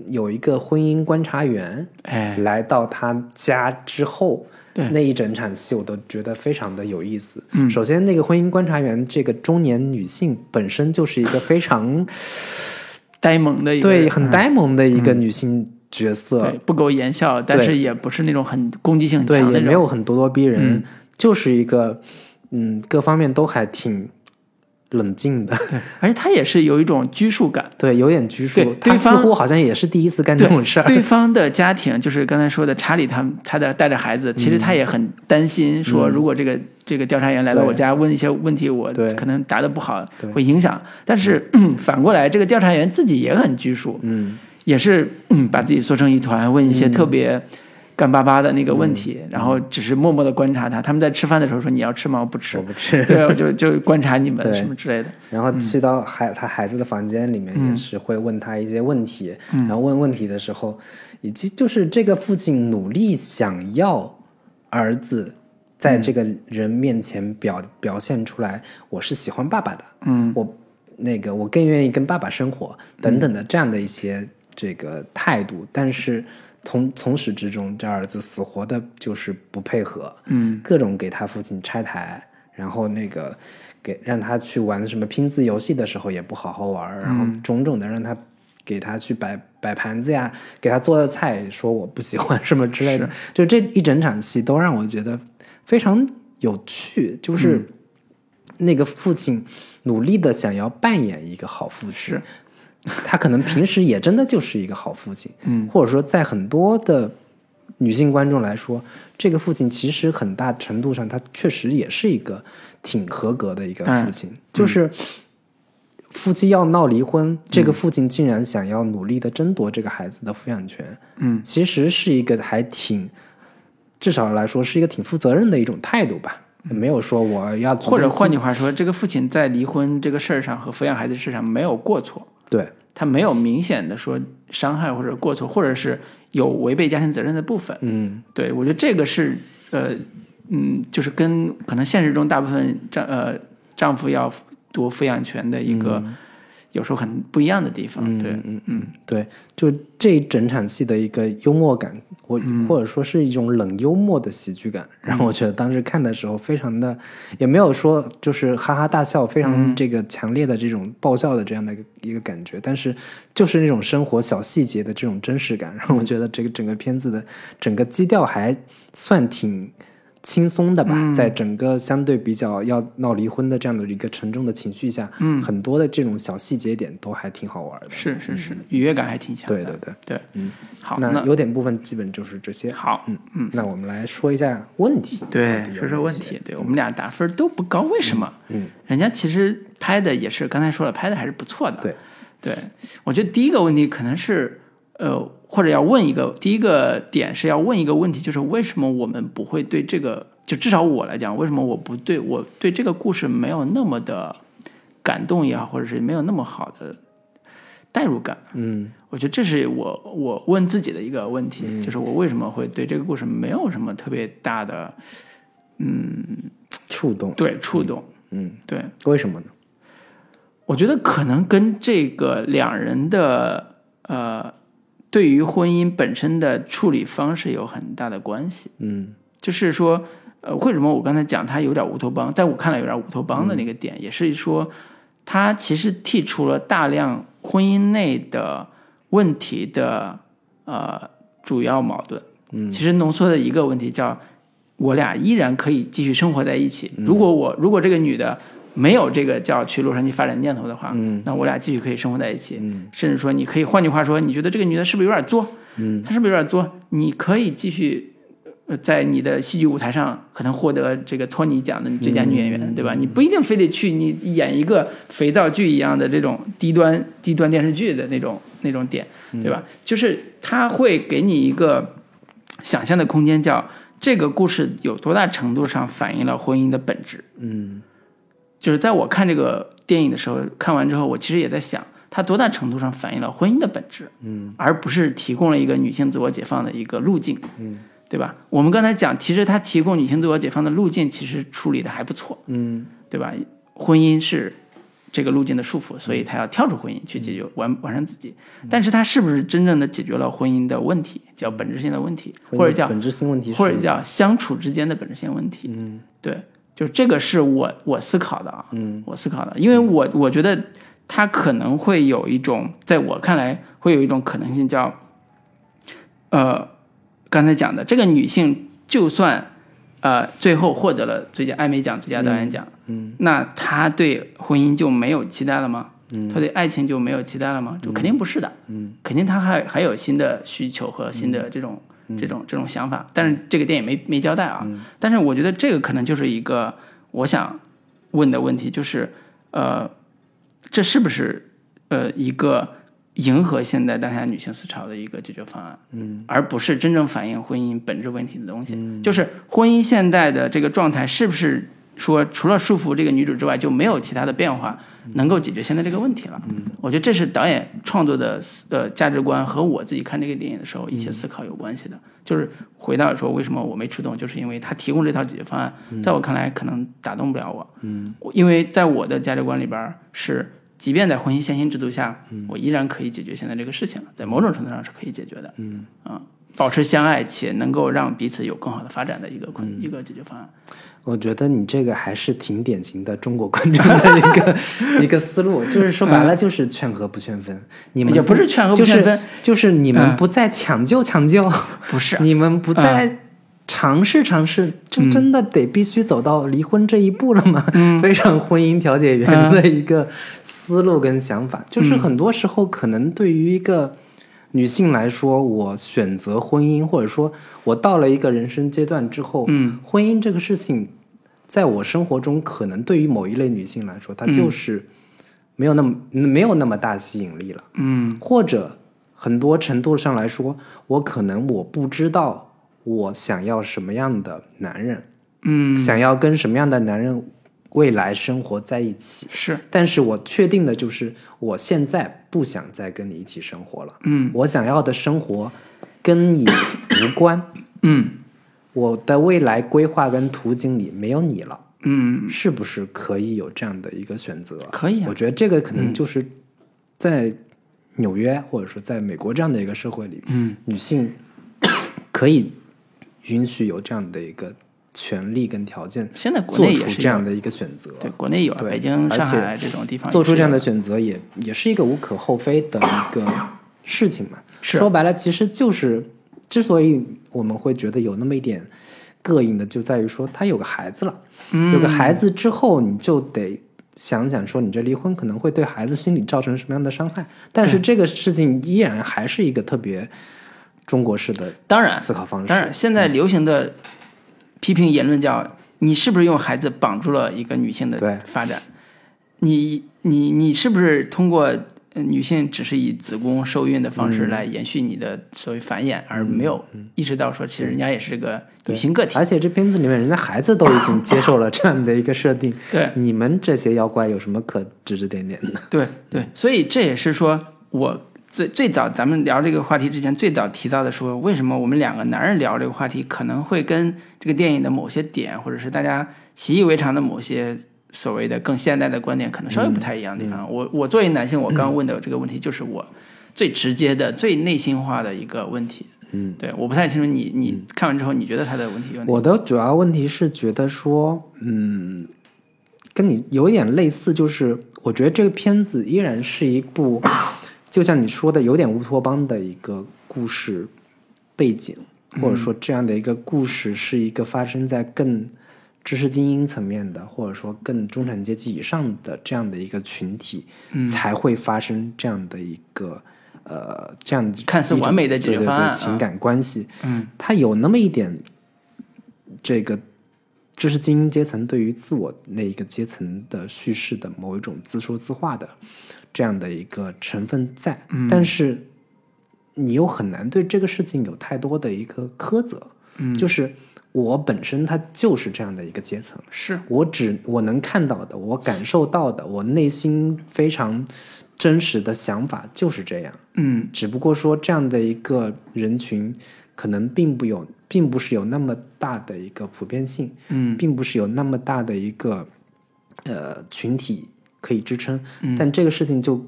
有一个婚姻观察员哎来到他家之后。对那一整场戏我都觉得非常的有意思。嗯。首先，那个婚姻观察员这个中年女性本身就是一个非常 呆萌的一个对很呆萌的一个女性角色，对，不苟言笑，但是也不是那种很攻击性对，强的那种。也没有很咄咄逼人，嗯。就是一个嗯各方面都还挺冷静的，对，而且他也是有一种拘束感。对，有点拘束。对。他似对方乎好像也是第一次干这种事儿，对方的家庭，就是刚才说的查理他们，他的带着孩子，其实他也很担心，说如果这个这个调查员来到我家问一些问题，我可能答的不好，会影响。但是 反过来，这个调查员自己也很拘束，嗯。也是嗯把自己缩成一团，问一些特别干巴巴的那个问题，然后只是默默的观察他。他们在吃饭的时候说：“你要吃吗？”我不吃我。不吃。对，我就就观察你们什么之类的。然后去到孩他孩子的房间里面，也是会问他一些问题，然后问问题的时候，以及就是这个父亲努力想要儿子在这个人面前表、表现出来，我是喜欢爸爸的，嗯，我那个我更愿意跟爸爸生活等等的这样的一些这个态度，但是。从从始至终，这儿子死活的就是不配合，嗯，各种给他父亲拆台，然后那个给让他去玩什么拼字游戏的时候也不好好玩儿，然后种种的让他给他去摆摆盘子呀，给他做的菜说我不喜欢什么之类的，就这一整场戏都让我觉得非常有趣，就是那个父亲努力的想要扮演一个好父亲是。他可能平时也真的就是一个好父亲，嗯，或者说在很多的女性观众来说，这个父亲其实很大程度上他确实也是一个挺合格的一个父亲，就是夫妻要闹离婚，这个父亲竟然想要努力的争夺这个孩子的抚养权，嗯，其实是一个还挺，至少来说是一个挺负责任的一种态度吧，没有说我要嗯或者换句句话说，这个父亲在离婚这个事儿上和抚养孩子事上没有过错，对他没有明显的说伤害或者过错，或者是有违背家庭责任的部分。嗯对我觉得这个是呃嗯，就是跟可能现实中大部分丈呃丈夫要夺抚养权的一个、有时候很不一样的地方。对，嗯嗯嗯，对，就这一整场戏的一个幽默感，我、或者说是一种冷幽默的喜剧感，让我觉得当时看的时候非常的，也没有说就是哈哈大笑，非常这个强烈的这种爆笑的这样的一个一个感觉，但是就是那种生活小细节的这种真实感，让我觉得这个整个片子的整个基调还算挺。轻松的吧，在整个相对比较要闹离婚的这样的一个沉重的情绪下，嗯很多的这种小细节点都还挺好玩的。是是是，愉悦感还挺强的。对对对，对，嗯，好，那那有点部分基本就是这些。好，嗯嗯，那我们来说一下问题。对说说问题。对我们俩打分都不高，为什么？嗯，人家其实拍的也是刚才说了，拍的还是不错的。对，对，我觉得第一个问题可能是，呃，或者要问一个，第一个点是要问一个问题，就是为什么我们不会对这个，就至少我来讲，为什么我不对我对这个故事没有那么的感动也好，或者是没有那么好的代入感？嗯我觉得这是我我问自己的一个问题，就是我为什么会对这个故事没有什么特别大的嗯触动。对触动？嗯，对，为什么呢？我觉得可能跟这个两人的呃对于婚姻本身的处理方式有很大的关系。嗯就是说，呃，为什么我刚才讲他有点乌托邦，在我看来有点乌托邦的那个点，也是说他其实剔除了大量婚姻内的问题的呃主要矛盾。嗯其实浓缩的一个问题叫，我俩依然可以继续生活在一起。如果我如果这个女的没有这个叫去洛杉矶发展念头的话，嗯那我俩继续可以生活在一起。嗯甚至说，你可以换句话说，你觉得这个女的是不是有点作？嗯她是不是有点作？你可以继续。呃，在你的戏剧舞台上可能获得这个托尼奖的最佳女演员，嗯对吧？你不一定非得去你演一个肥皂剧一样的这种低端低端电视剧的那种那种点，嗯对吧？就是它会给你一个想象的空间，叫这个故事有多大程度上反映了婚姻的本质。嗯就是在我看这个电影的时候，看完之后，我其实也在想，它多大程度上反映了婚姻的本质，嗯，而不是提供了一个女性自我解放的一个路径，嗯，对吧？我们刚才讲，其实它提供女性自我解放的路径，其实处理的还不错，嗯。对吧？婚姻是这个路径的束缚，所以他要跳出婚姻去解决完完善自己，但是他是不是真正的解决了婚姻的问题，叫本质性的问题，或者叫本质性问题，或者叫相处之间的本质性问题？嗯。对，就是这个是我我思考的啊，嗯。我思考的，因为我我觉得他可能会有一种，在我看来会有一种可能性叫，呃，刚才讲的这个女性，就算呃最后获得了最佳艾美奖、最佳导演奖，嗯那她对婚姻就没有期待了吗？嗯。她对爱情就没有期待了吗？就肯定不是的，嗯。肯定她还还有新的需求和新的这种、这种这种想法，但是这个电影没没交代啊。但是我觉得这个可能就是一个我想问的问题，就是呃，这是不是呃一个迎合现在当下女性思潮的一个解决方案，嗯，而不是真正反映婚姻本质问题的东西。就是婚姻现在的这个状态，是不是说除了束缚这个女主之外，就没有其他的变化能够解决现在这个问题了？嗯，我觉得这是导演创作的呃价值观和我自己看这个电影的时候一些思考有关系的。就是回到说为什么我没触动，就是因为他提供这套解决方案，在我看来可能打动不了我。嗯，因为在我的价值观里边是。即便在婚姻先行制度下，我依然可以解决现在这个事情，在某种程度上是可以解决的。嗯啊，保持相爱且能够让彼此有更好的发展的一个困一个解决方案。我觉得你这个还是挺典型的中国观众的一个 一个思路，就是说白了就是劝和不劝分。你们也不是劝和不劝分，就是你们不再抢救抢救，不是你们不再。尝试尝试，就真的得必须走到离婚这一步了吗？非常婚姻调解员的一个思路跟想法，就是很多时候可能对于一个女性来说，我选择婚姻，或者说我到了一个人生阶段之后，嗯，婚姻这个事情，在我生活中，可能对于某一类女性来说，她就是没有那么没有那么大吸引力了，嗯，或者很多程度上来说，我可能我不知道。我想要什么样的男人？嗯，想要跟什么样的男人未来生活在一起？是，但是我确定的就是，我现在不想再跟你一起生活了。嗯，我想要的生活跟你无关。嗯，我的未来规划跟途径里没有你了。嗯，是不是可以有这样的一个选择？可以，我觉得这个可能就是在纽约或者说在美国这样的一个社会里，嗯，女性 可以。允许有这样的一个权利跟条件，现在国内做出这样的一个选择，对，国内有，北京、上海这种地方做出这样的选择，也也是一个无可厚非的一个事情嘛。说白了，其实就是之所以我们会觉得有那么一点膈应的，就在于说他有个孩子了，有个孩子之后，你就得想想说，你这离婚可能会对孩子心理造成什么样的伤害。但是这个事情依然还是一个特别。中国式的当然思考方式，当然现在流行的批评言论叫你是不是用孩子绑住了一个女性的发展？你你你是不是通过女性只是以子宫受孕的方式来延续你的所谓繁衍，而没有意识到说其实人家也是个女性个体？而且这片子里面人家孩子都已经接受了这样的一个设定，对你们这些妖怪有什么可指指点点的？对对，所以这也是说我。最最早咱们聊这个话题之前，最早提到的说，为什么我们两个男人聊这个话题，可能会跟这个电影的某些点，或者是大家习以为常的某些所谓的更现代的观点，可能稍微不太一样的地方。我我作为男性，我刚问的这个问题，就是我最直接的、最内心化的一个问题。嗯，对，我不太清楚你你看完之后，你觉得他的问题有？我的主要问题是觉得说，嗯，跟你有一点类似，就是我觉得这个片子依然是一部。就像你说的，有点乌托邦的一个故事背景，或者说这样的一个故事是一个发生在更知识精英层面的，或者说更中产阶级以上的这样的一个群体，才会发生这样的一个呃这样看似完美的解决方案情感关系。嗯，它有那么一点这个知识精英阶层对于自我那一个阶层的叙事的某一种自说自话的。这样的一个成分在，但是你又很难对这个事情有太多的一个苛责。嗯，就是我本身它就是这样的一个阶层，是我只我能看到的，我感受到的，我内心非常真实的想法就是这样。嗯，只不过说这样的一个人群可能并不有，并不是有那么大的一个普遍性。嗯，并不是有那么大的一个呃群体。可以支撑，嗯，但这个事情就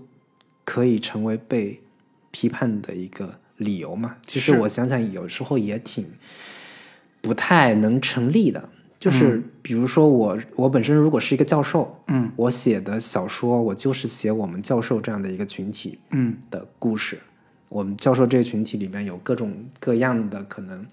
可以成为被批判的一个理由嘛？其实我想想，有时候也挺不太能成立的。就是比如说，我我本身如果是一个教授，嗯，我写的小说，我就是写我们教授这样的一个群体，嗯的故事。我们教授这个群体里面有各种各样的可能。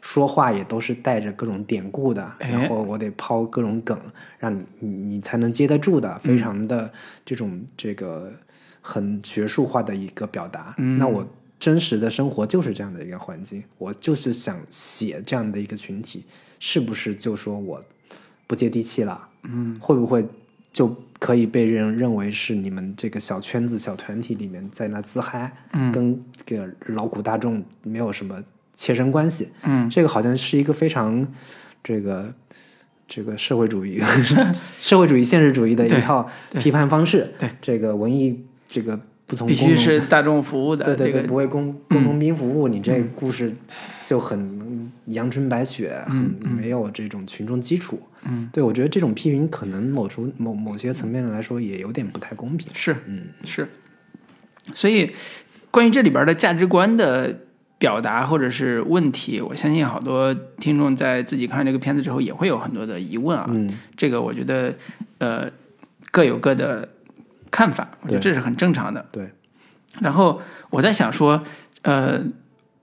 说话也都是带着各种典故的，然后我得抛各种梗，让你你你才能接得住的，非常的这种这个很学术化的一个表达。那我真实的生活就是这样的一个环境，我就是想写这样的一个群体，是不是就说我不接地气了？嗯，会不会就可以被人认为是你们这个小圈子、小团体里面在那自嗨，嗯跟这个劳苦大众没有什么切身关系。嗯这个好像是一个非常这个这个社会主义 社会主义现实主义的一套批判方式。对，这个文艺这个不从必须是大众服务的对对对，这个，不为工工农兵服务，你这个故事就很阳春白雪，很没有这种群众基础。嗯，对我觉得这种批评可能某处某某些层面上来说也有点不太公平。是嗯是，所以关于这里边的价值观的表达或者是问题，我相信好多听众在自己看这个片子之后也会有很多的疑问啊。嗯这个我觉得呃各有各的看法，我觉得这是很正常的。对，然后我在想说，呃，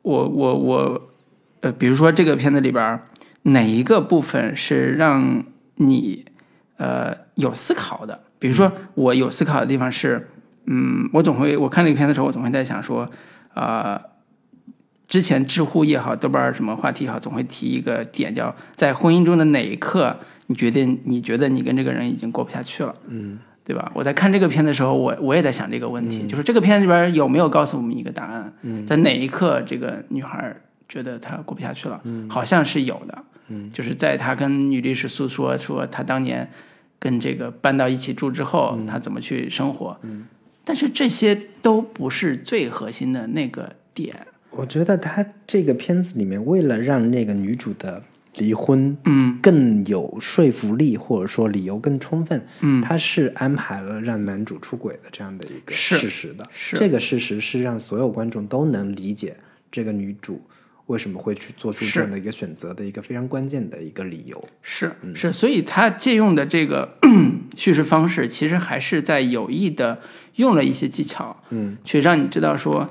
我我我，呃，比如说这个片子里边哪一个部分是让你呃有思考的？比如说我有思考的地方是，嗯，我总会我看这个片子的时候，我总会在想说，呃，之前知乎也好，豆瓣什么话题也好，总会提一个点叫在婚姻中的哪一刻，你决定你觉得你跟这个人已经过不下去了。嗯对吧？我在看这个片的时候，我我也在想这个问题，就是这个片里边有没有告诉我们一个答案？嗯在哪一刻这个女孩觉得她过不下去了？好像是有的。嗯就是在她跟女律师诉说说她当年跟这个搬到一起住之后，她怎么去生活。嗯但是这些都不是最核心的那个点。我觉得他这个片子里面，为了让那个女主的离婚嗯。更有说服力，或者说理由更充分，嗯，他是安排了让男主出轨的这样的一个事实的。是。这个事实是让所有观众都能理解这个女主为什么会去做出这样的一个选择的一个非常关键的一个理由。是嗯。是，所以他借用的这个 叙事方式，其实还是在有意的用了一些技巧，嗯，去让你知道说，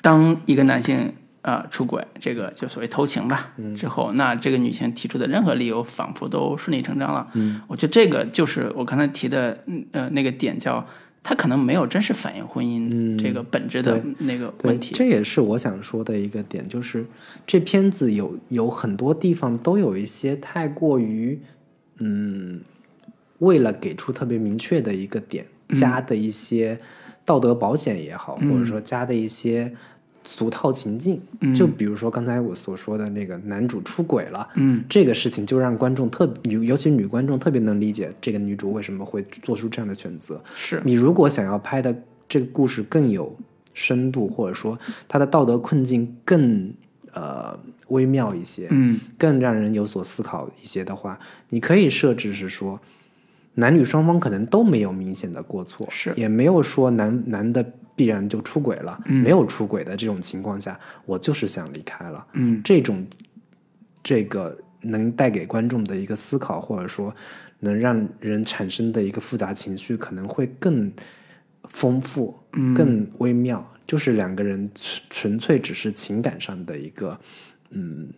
当一个男性啊、呃出轨，这个就所谓偷情吧，嗯。之后，那这个女性提出的任何理由，仿佛都顺理成章了。嗯，我觉得这个就是我刚才提的，嗯呃，那个点叫。他可能没有真实反映婚姻嗯。这个本质的那个问，题，这也是我想说的一个点，就是这片子有有很多地方都有一些太过于，嗯，为了给出特别明确的一个点，嗯。加的一些道德保险也好，或者说加的一些俗套情境，就比如说刚才我所说的那个男主出轨了，嗯。这个事情就让观众特女，尤其女观众特别能理解这个女主为什么会做出这样的选择。是。你如果想要拍的这个故事更有深度，或者说她的道德困境更呃微妙一些，嗯。更让人有所思考一些的话，你可以设置是说，男女双方可能都没有明显的过错，是。也没有说男男的必然就出轨了，嗯。没有出轨的这种情况下，我就是想离开了，嗯。这种这个能带给观众的一个思考，或者说能让人产生的一个复杂情绪，可能会更丰富、嗯。更微妙。就是两个人纯纯粹只是情感上的一个，嗯，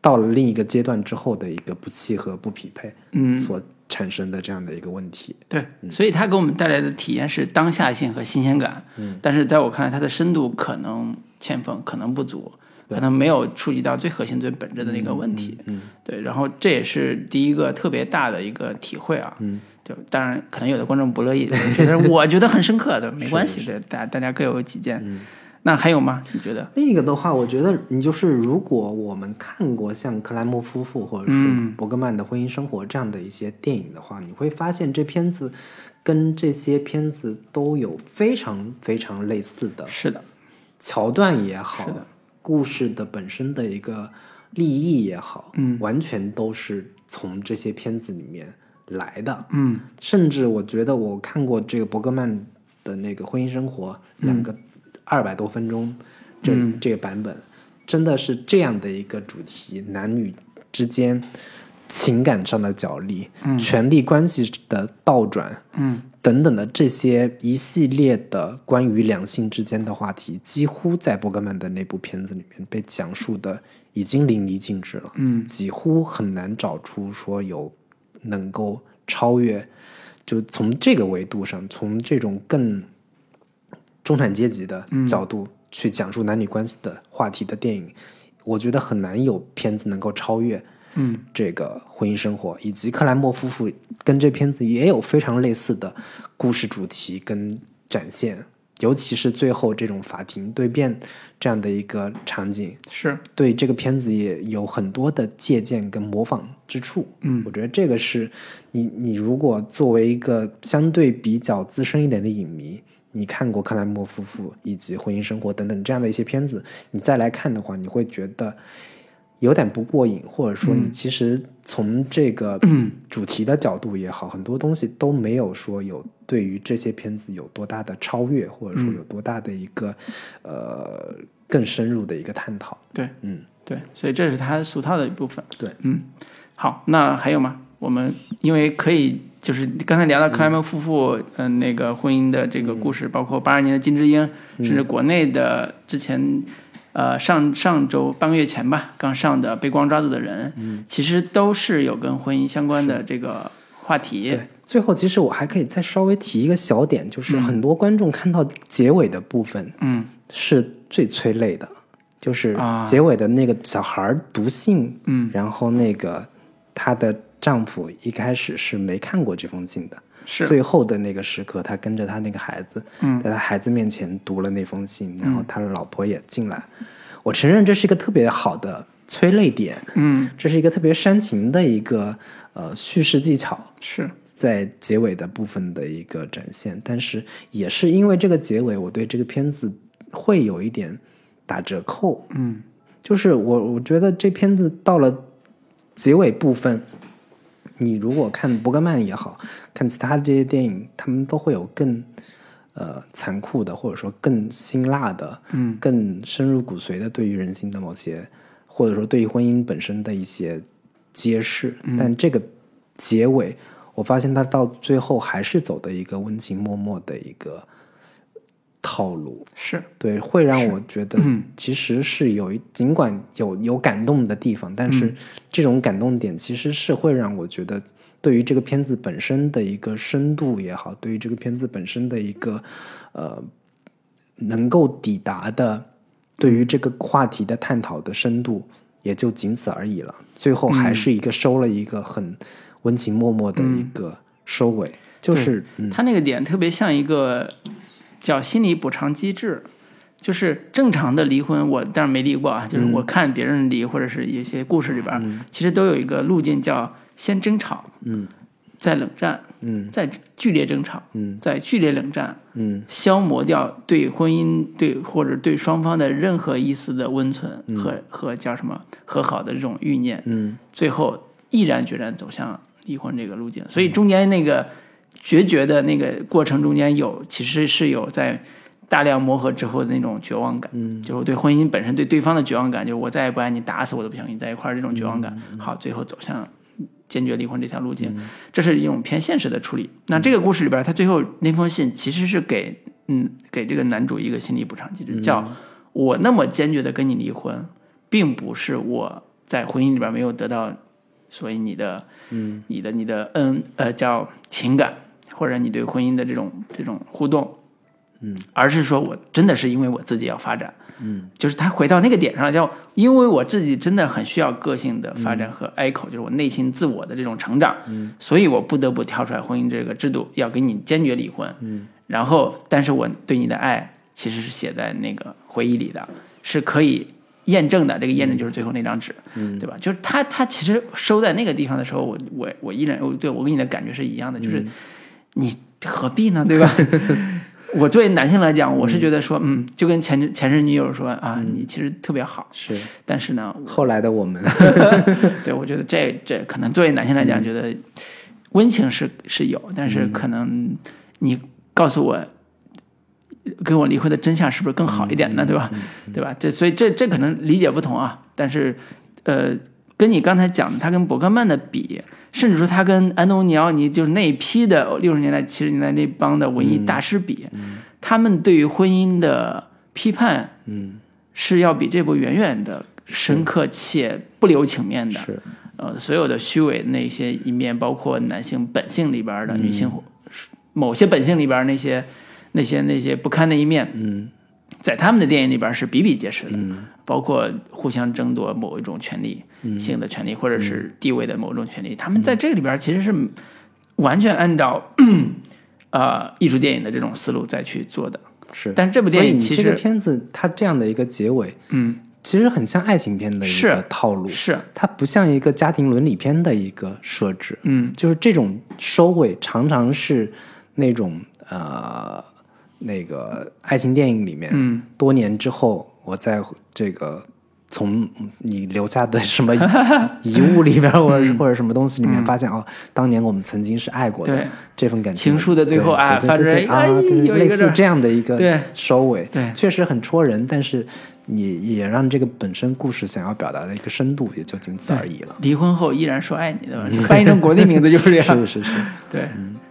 到了另一个阶段之后的一个不契合、不匹配，嗯，所产生的这样的一个问题。对，所以它给我们带来的体验是当下性和新鲜感。嗯，但是在我看来，它的深度可能欠奉，可能不足，可能没有触及到最核心、最本质的那个问题。嗯对，然后这也是第一个特别大的一个体会啊。嗯，就当然可能有的观众不乐意，觉得我觉得很深刻的，没关系，对，大大家各有己见。嗯那还有吗？你觉得？另一个的话，我觉得你就是，如果我们看过像克莱默夫妇或者是嗯伯格曼的婚姻生活这样的一些电影的话，你会发现这片子跟这些片子都有非常非常类似的是的，桥段也好是的，故事的本身的一个立意也好，嗯完全都是从这些片子里面来的。嗯甚至我觉得我看过这个伯格曼的那个《婚姻生活》两个二百多分钟这、这个版本，真的是这样的一个主题：男女之间情感上的角力、权力关系的倒转，嗯。等等的这些一系列的关于两性之间的话题，几乎在伯格曼的那部片子里面被讲述的已经淋漓尽致了。嗯。几乎很难找出说有能够超越，就从这个维度上，从这种更中产阶级的角度去讲述男女关系的话题的电影，我觉得很难有片子能够超越嗯。这个婚姻生活，以及克莱默夫妇跟这片子也有非常类似的故事主题跟展现，尤其是最后这种法庭对辩这样的一个场景，是。对这个片子也有很多的借鉴跟模仿之处。嗯。我觉得这个是你你如果作为一个相对比较资深一点的影迷，你看过克莱默夫妇以及婚姻生活等等这样的一些片子，你再来看的话，你会觉得有点不过瘾，或者说你其实从这个 主题的角度也好，很多东西都没有说有对于这些片子有多大的超越，或者说有多大的一个、呃更深入的一个探讨。对，嗯，对，所以这是它俗套的一部分。对，嗯，好，那还有吗？我们因为可以，就是刚才聊到克莱门夫妇，嗯、那个婚姻的这个故事，包括八二年的金智英，甚至国内的之前，呃，上上周半个月前吧，刚上的《被光抓走的人》，嗯，其实都是有跟婚姻相关的这个话题。对，最后其实我还可以再稍微提一个小点，就是很多观众看到结尾的部分嗯。是最催泪的，就是啊。结尾的那个小孩儿读信，嗯，然后那个他的丈夫一开始是没看过这封信的，是。最后的那个时刻，他跟着他那个孩子，嗯。在他孩子面前读了那封信，然后他的老婆也进来。我承认这是一个特别好的催泪点，嗯。这是一个特别煽情的一个呃叙事技巧，是。在结尾的部分的一个展现，但是也是因为这个结尾，我对这个片子会有一点打折扣。嗯。就是我我觉得这片子到了结尾部分，你如果看伯格曼也好看其他这些电影，他们都会有更呃残酷的，或者说更辛辣的，嗯更深入骨髓的对于人性的某些，或者说对于婚姻本身的一些揭示。但这个结尾，我发现他到最后还是走的一个温情脉脉的一个套路。是。对，会让我觉得其实是有一，尽管有有感动的地方，但是这种感动点其实是会让我觉得，对于这个片子本身的一个深度也好，对于这个片子本身的一个呃能够抵达的对于这个话题的探讨的深度，也就仅此而已了。最后还是一个收了一个很温情脉脉的一个收尾，就是嗯。它那个点特别像一个叫心理补偿机制，就是正常的离婚，我当然没离过啊，就是我看别人离或者是一些故事里边儿，其实都有一个路径叫先争吵，嗯再冷战，嗯再剧烈争吵，嗯再剧烈冷战，嗯。消磨掉对婚姻对或者对双方的任何一丝的温存和、和叫什么和好的这种欲念，嗯。最后毅然决然走向离婚这个路径。所以中间那个决绝的那个过程中间有其实是有在大量磨合之后的那种绝望感，嗯就是我对婚姻本身对对方的绝望感，就是我再也不爱你，打死我都不想跟你在一块儿这种绝望感。嗯好，最后走向。坚决离婚这条路径，这是一种偏现实的处理。那这个故事里边，他最后那封信其实是给嗯给这个男主一个心理补偿机制，叫我那么坚决的跟你离婚，并不是我在婚姻里边没有得到，所以你的嗯你的你的恩呃叫情感或者你对婚姻的这种这种互动，嗯，而是说我真的是因为我自己要发展，嗯，就是他回到那个点上，叫因为我自己真的很需要个性的发展和 echo，、就是我内心自我的这种成长，嗯，所以我不得不跳出来婚姻这个制度，要跟你坚决离婚，嗯，然后但是我对你的爱其实是写在那个回忆里的，是可以验证的，这个验证就是最后那张纸，嗯。对吧？就是他他其实收在那个地方的时候，我我我依然我对我跟你的感觉是一样的，就是你何必呢，对吧？我作为男性来讲，我是觉得说，嗯，就跟前前任女友说啊，你其实特别好，是。但是呢，后来的我们，对我觉得这这可能作为男性来讲，觉得温情是是有，但是可能你告诉我跟我离婚的真相是不是更好一点呢？对吧？对吧？这所以这这可能理解不同啊，但是呃，跟你刚才讲的，他跟伯格曼的比，甚至说他跟安东尼奥尼就是那一批的六十年代、七十年代那帮的文艺大师比，他们对于婚姻的批判嗯，是要比这部远远的深刻且不留情面的。是。呃，所有的虚伪的那些一面，包括男性本性里边的女性、某些本性里边那些那些那些不堪的一面，嗯在他们的电影里边是比比皆是的，嗯。包括互相争夺某一种权利、性的权利，或者是地位的某种权利。他们在这个里边其实是完全按照 呃艺术电影的这种思路再去做的。是。但这部电影其实，片子它这样的一个结尾，嗯，其实很像爱情片的一个套路，是，它不像一个家庭伦理片的一个设置，嗯，就是这种收尾常常是那种呃那个爱情电影里面，嗯，多年之后我在这个从你留下的什么 遗物里边，或者、或者什么东西里面发现、哦，当年我们曾经是爱过的对。这份感情，情书的最后对啊反正哎啊，类似这样的一个对。收尾，对。确实很戳人，但是你也让这个本身故事想要表达的一个深度也就仅此而已了。离婚后依然说爱你，的？翻译成国内名字就是这样。是是是，对，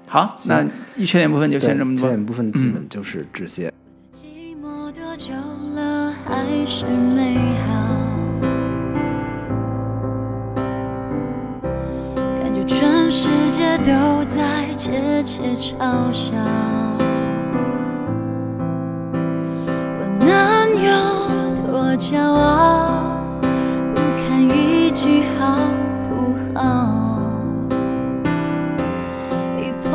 好，那一缺点部分就先这么多。缺点部分基本就是这些。寂寞多久了，还是美好？感觉全世界都在窃窃嘲笑。我能有多骄傲？不堪一击好不好？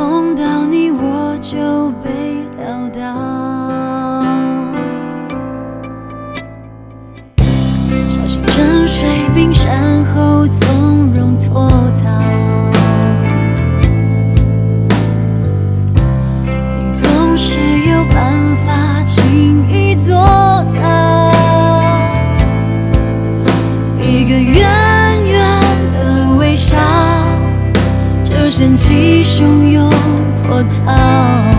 碰到你我就被撂倒。小心沉睡冰山后从容脱逃。你总是有办法轻易做到。一个圆圆的微笑。就掀起汹涌波涛。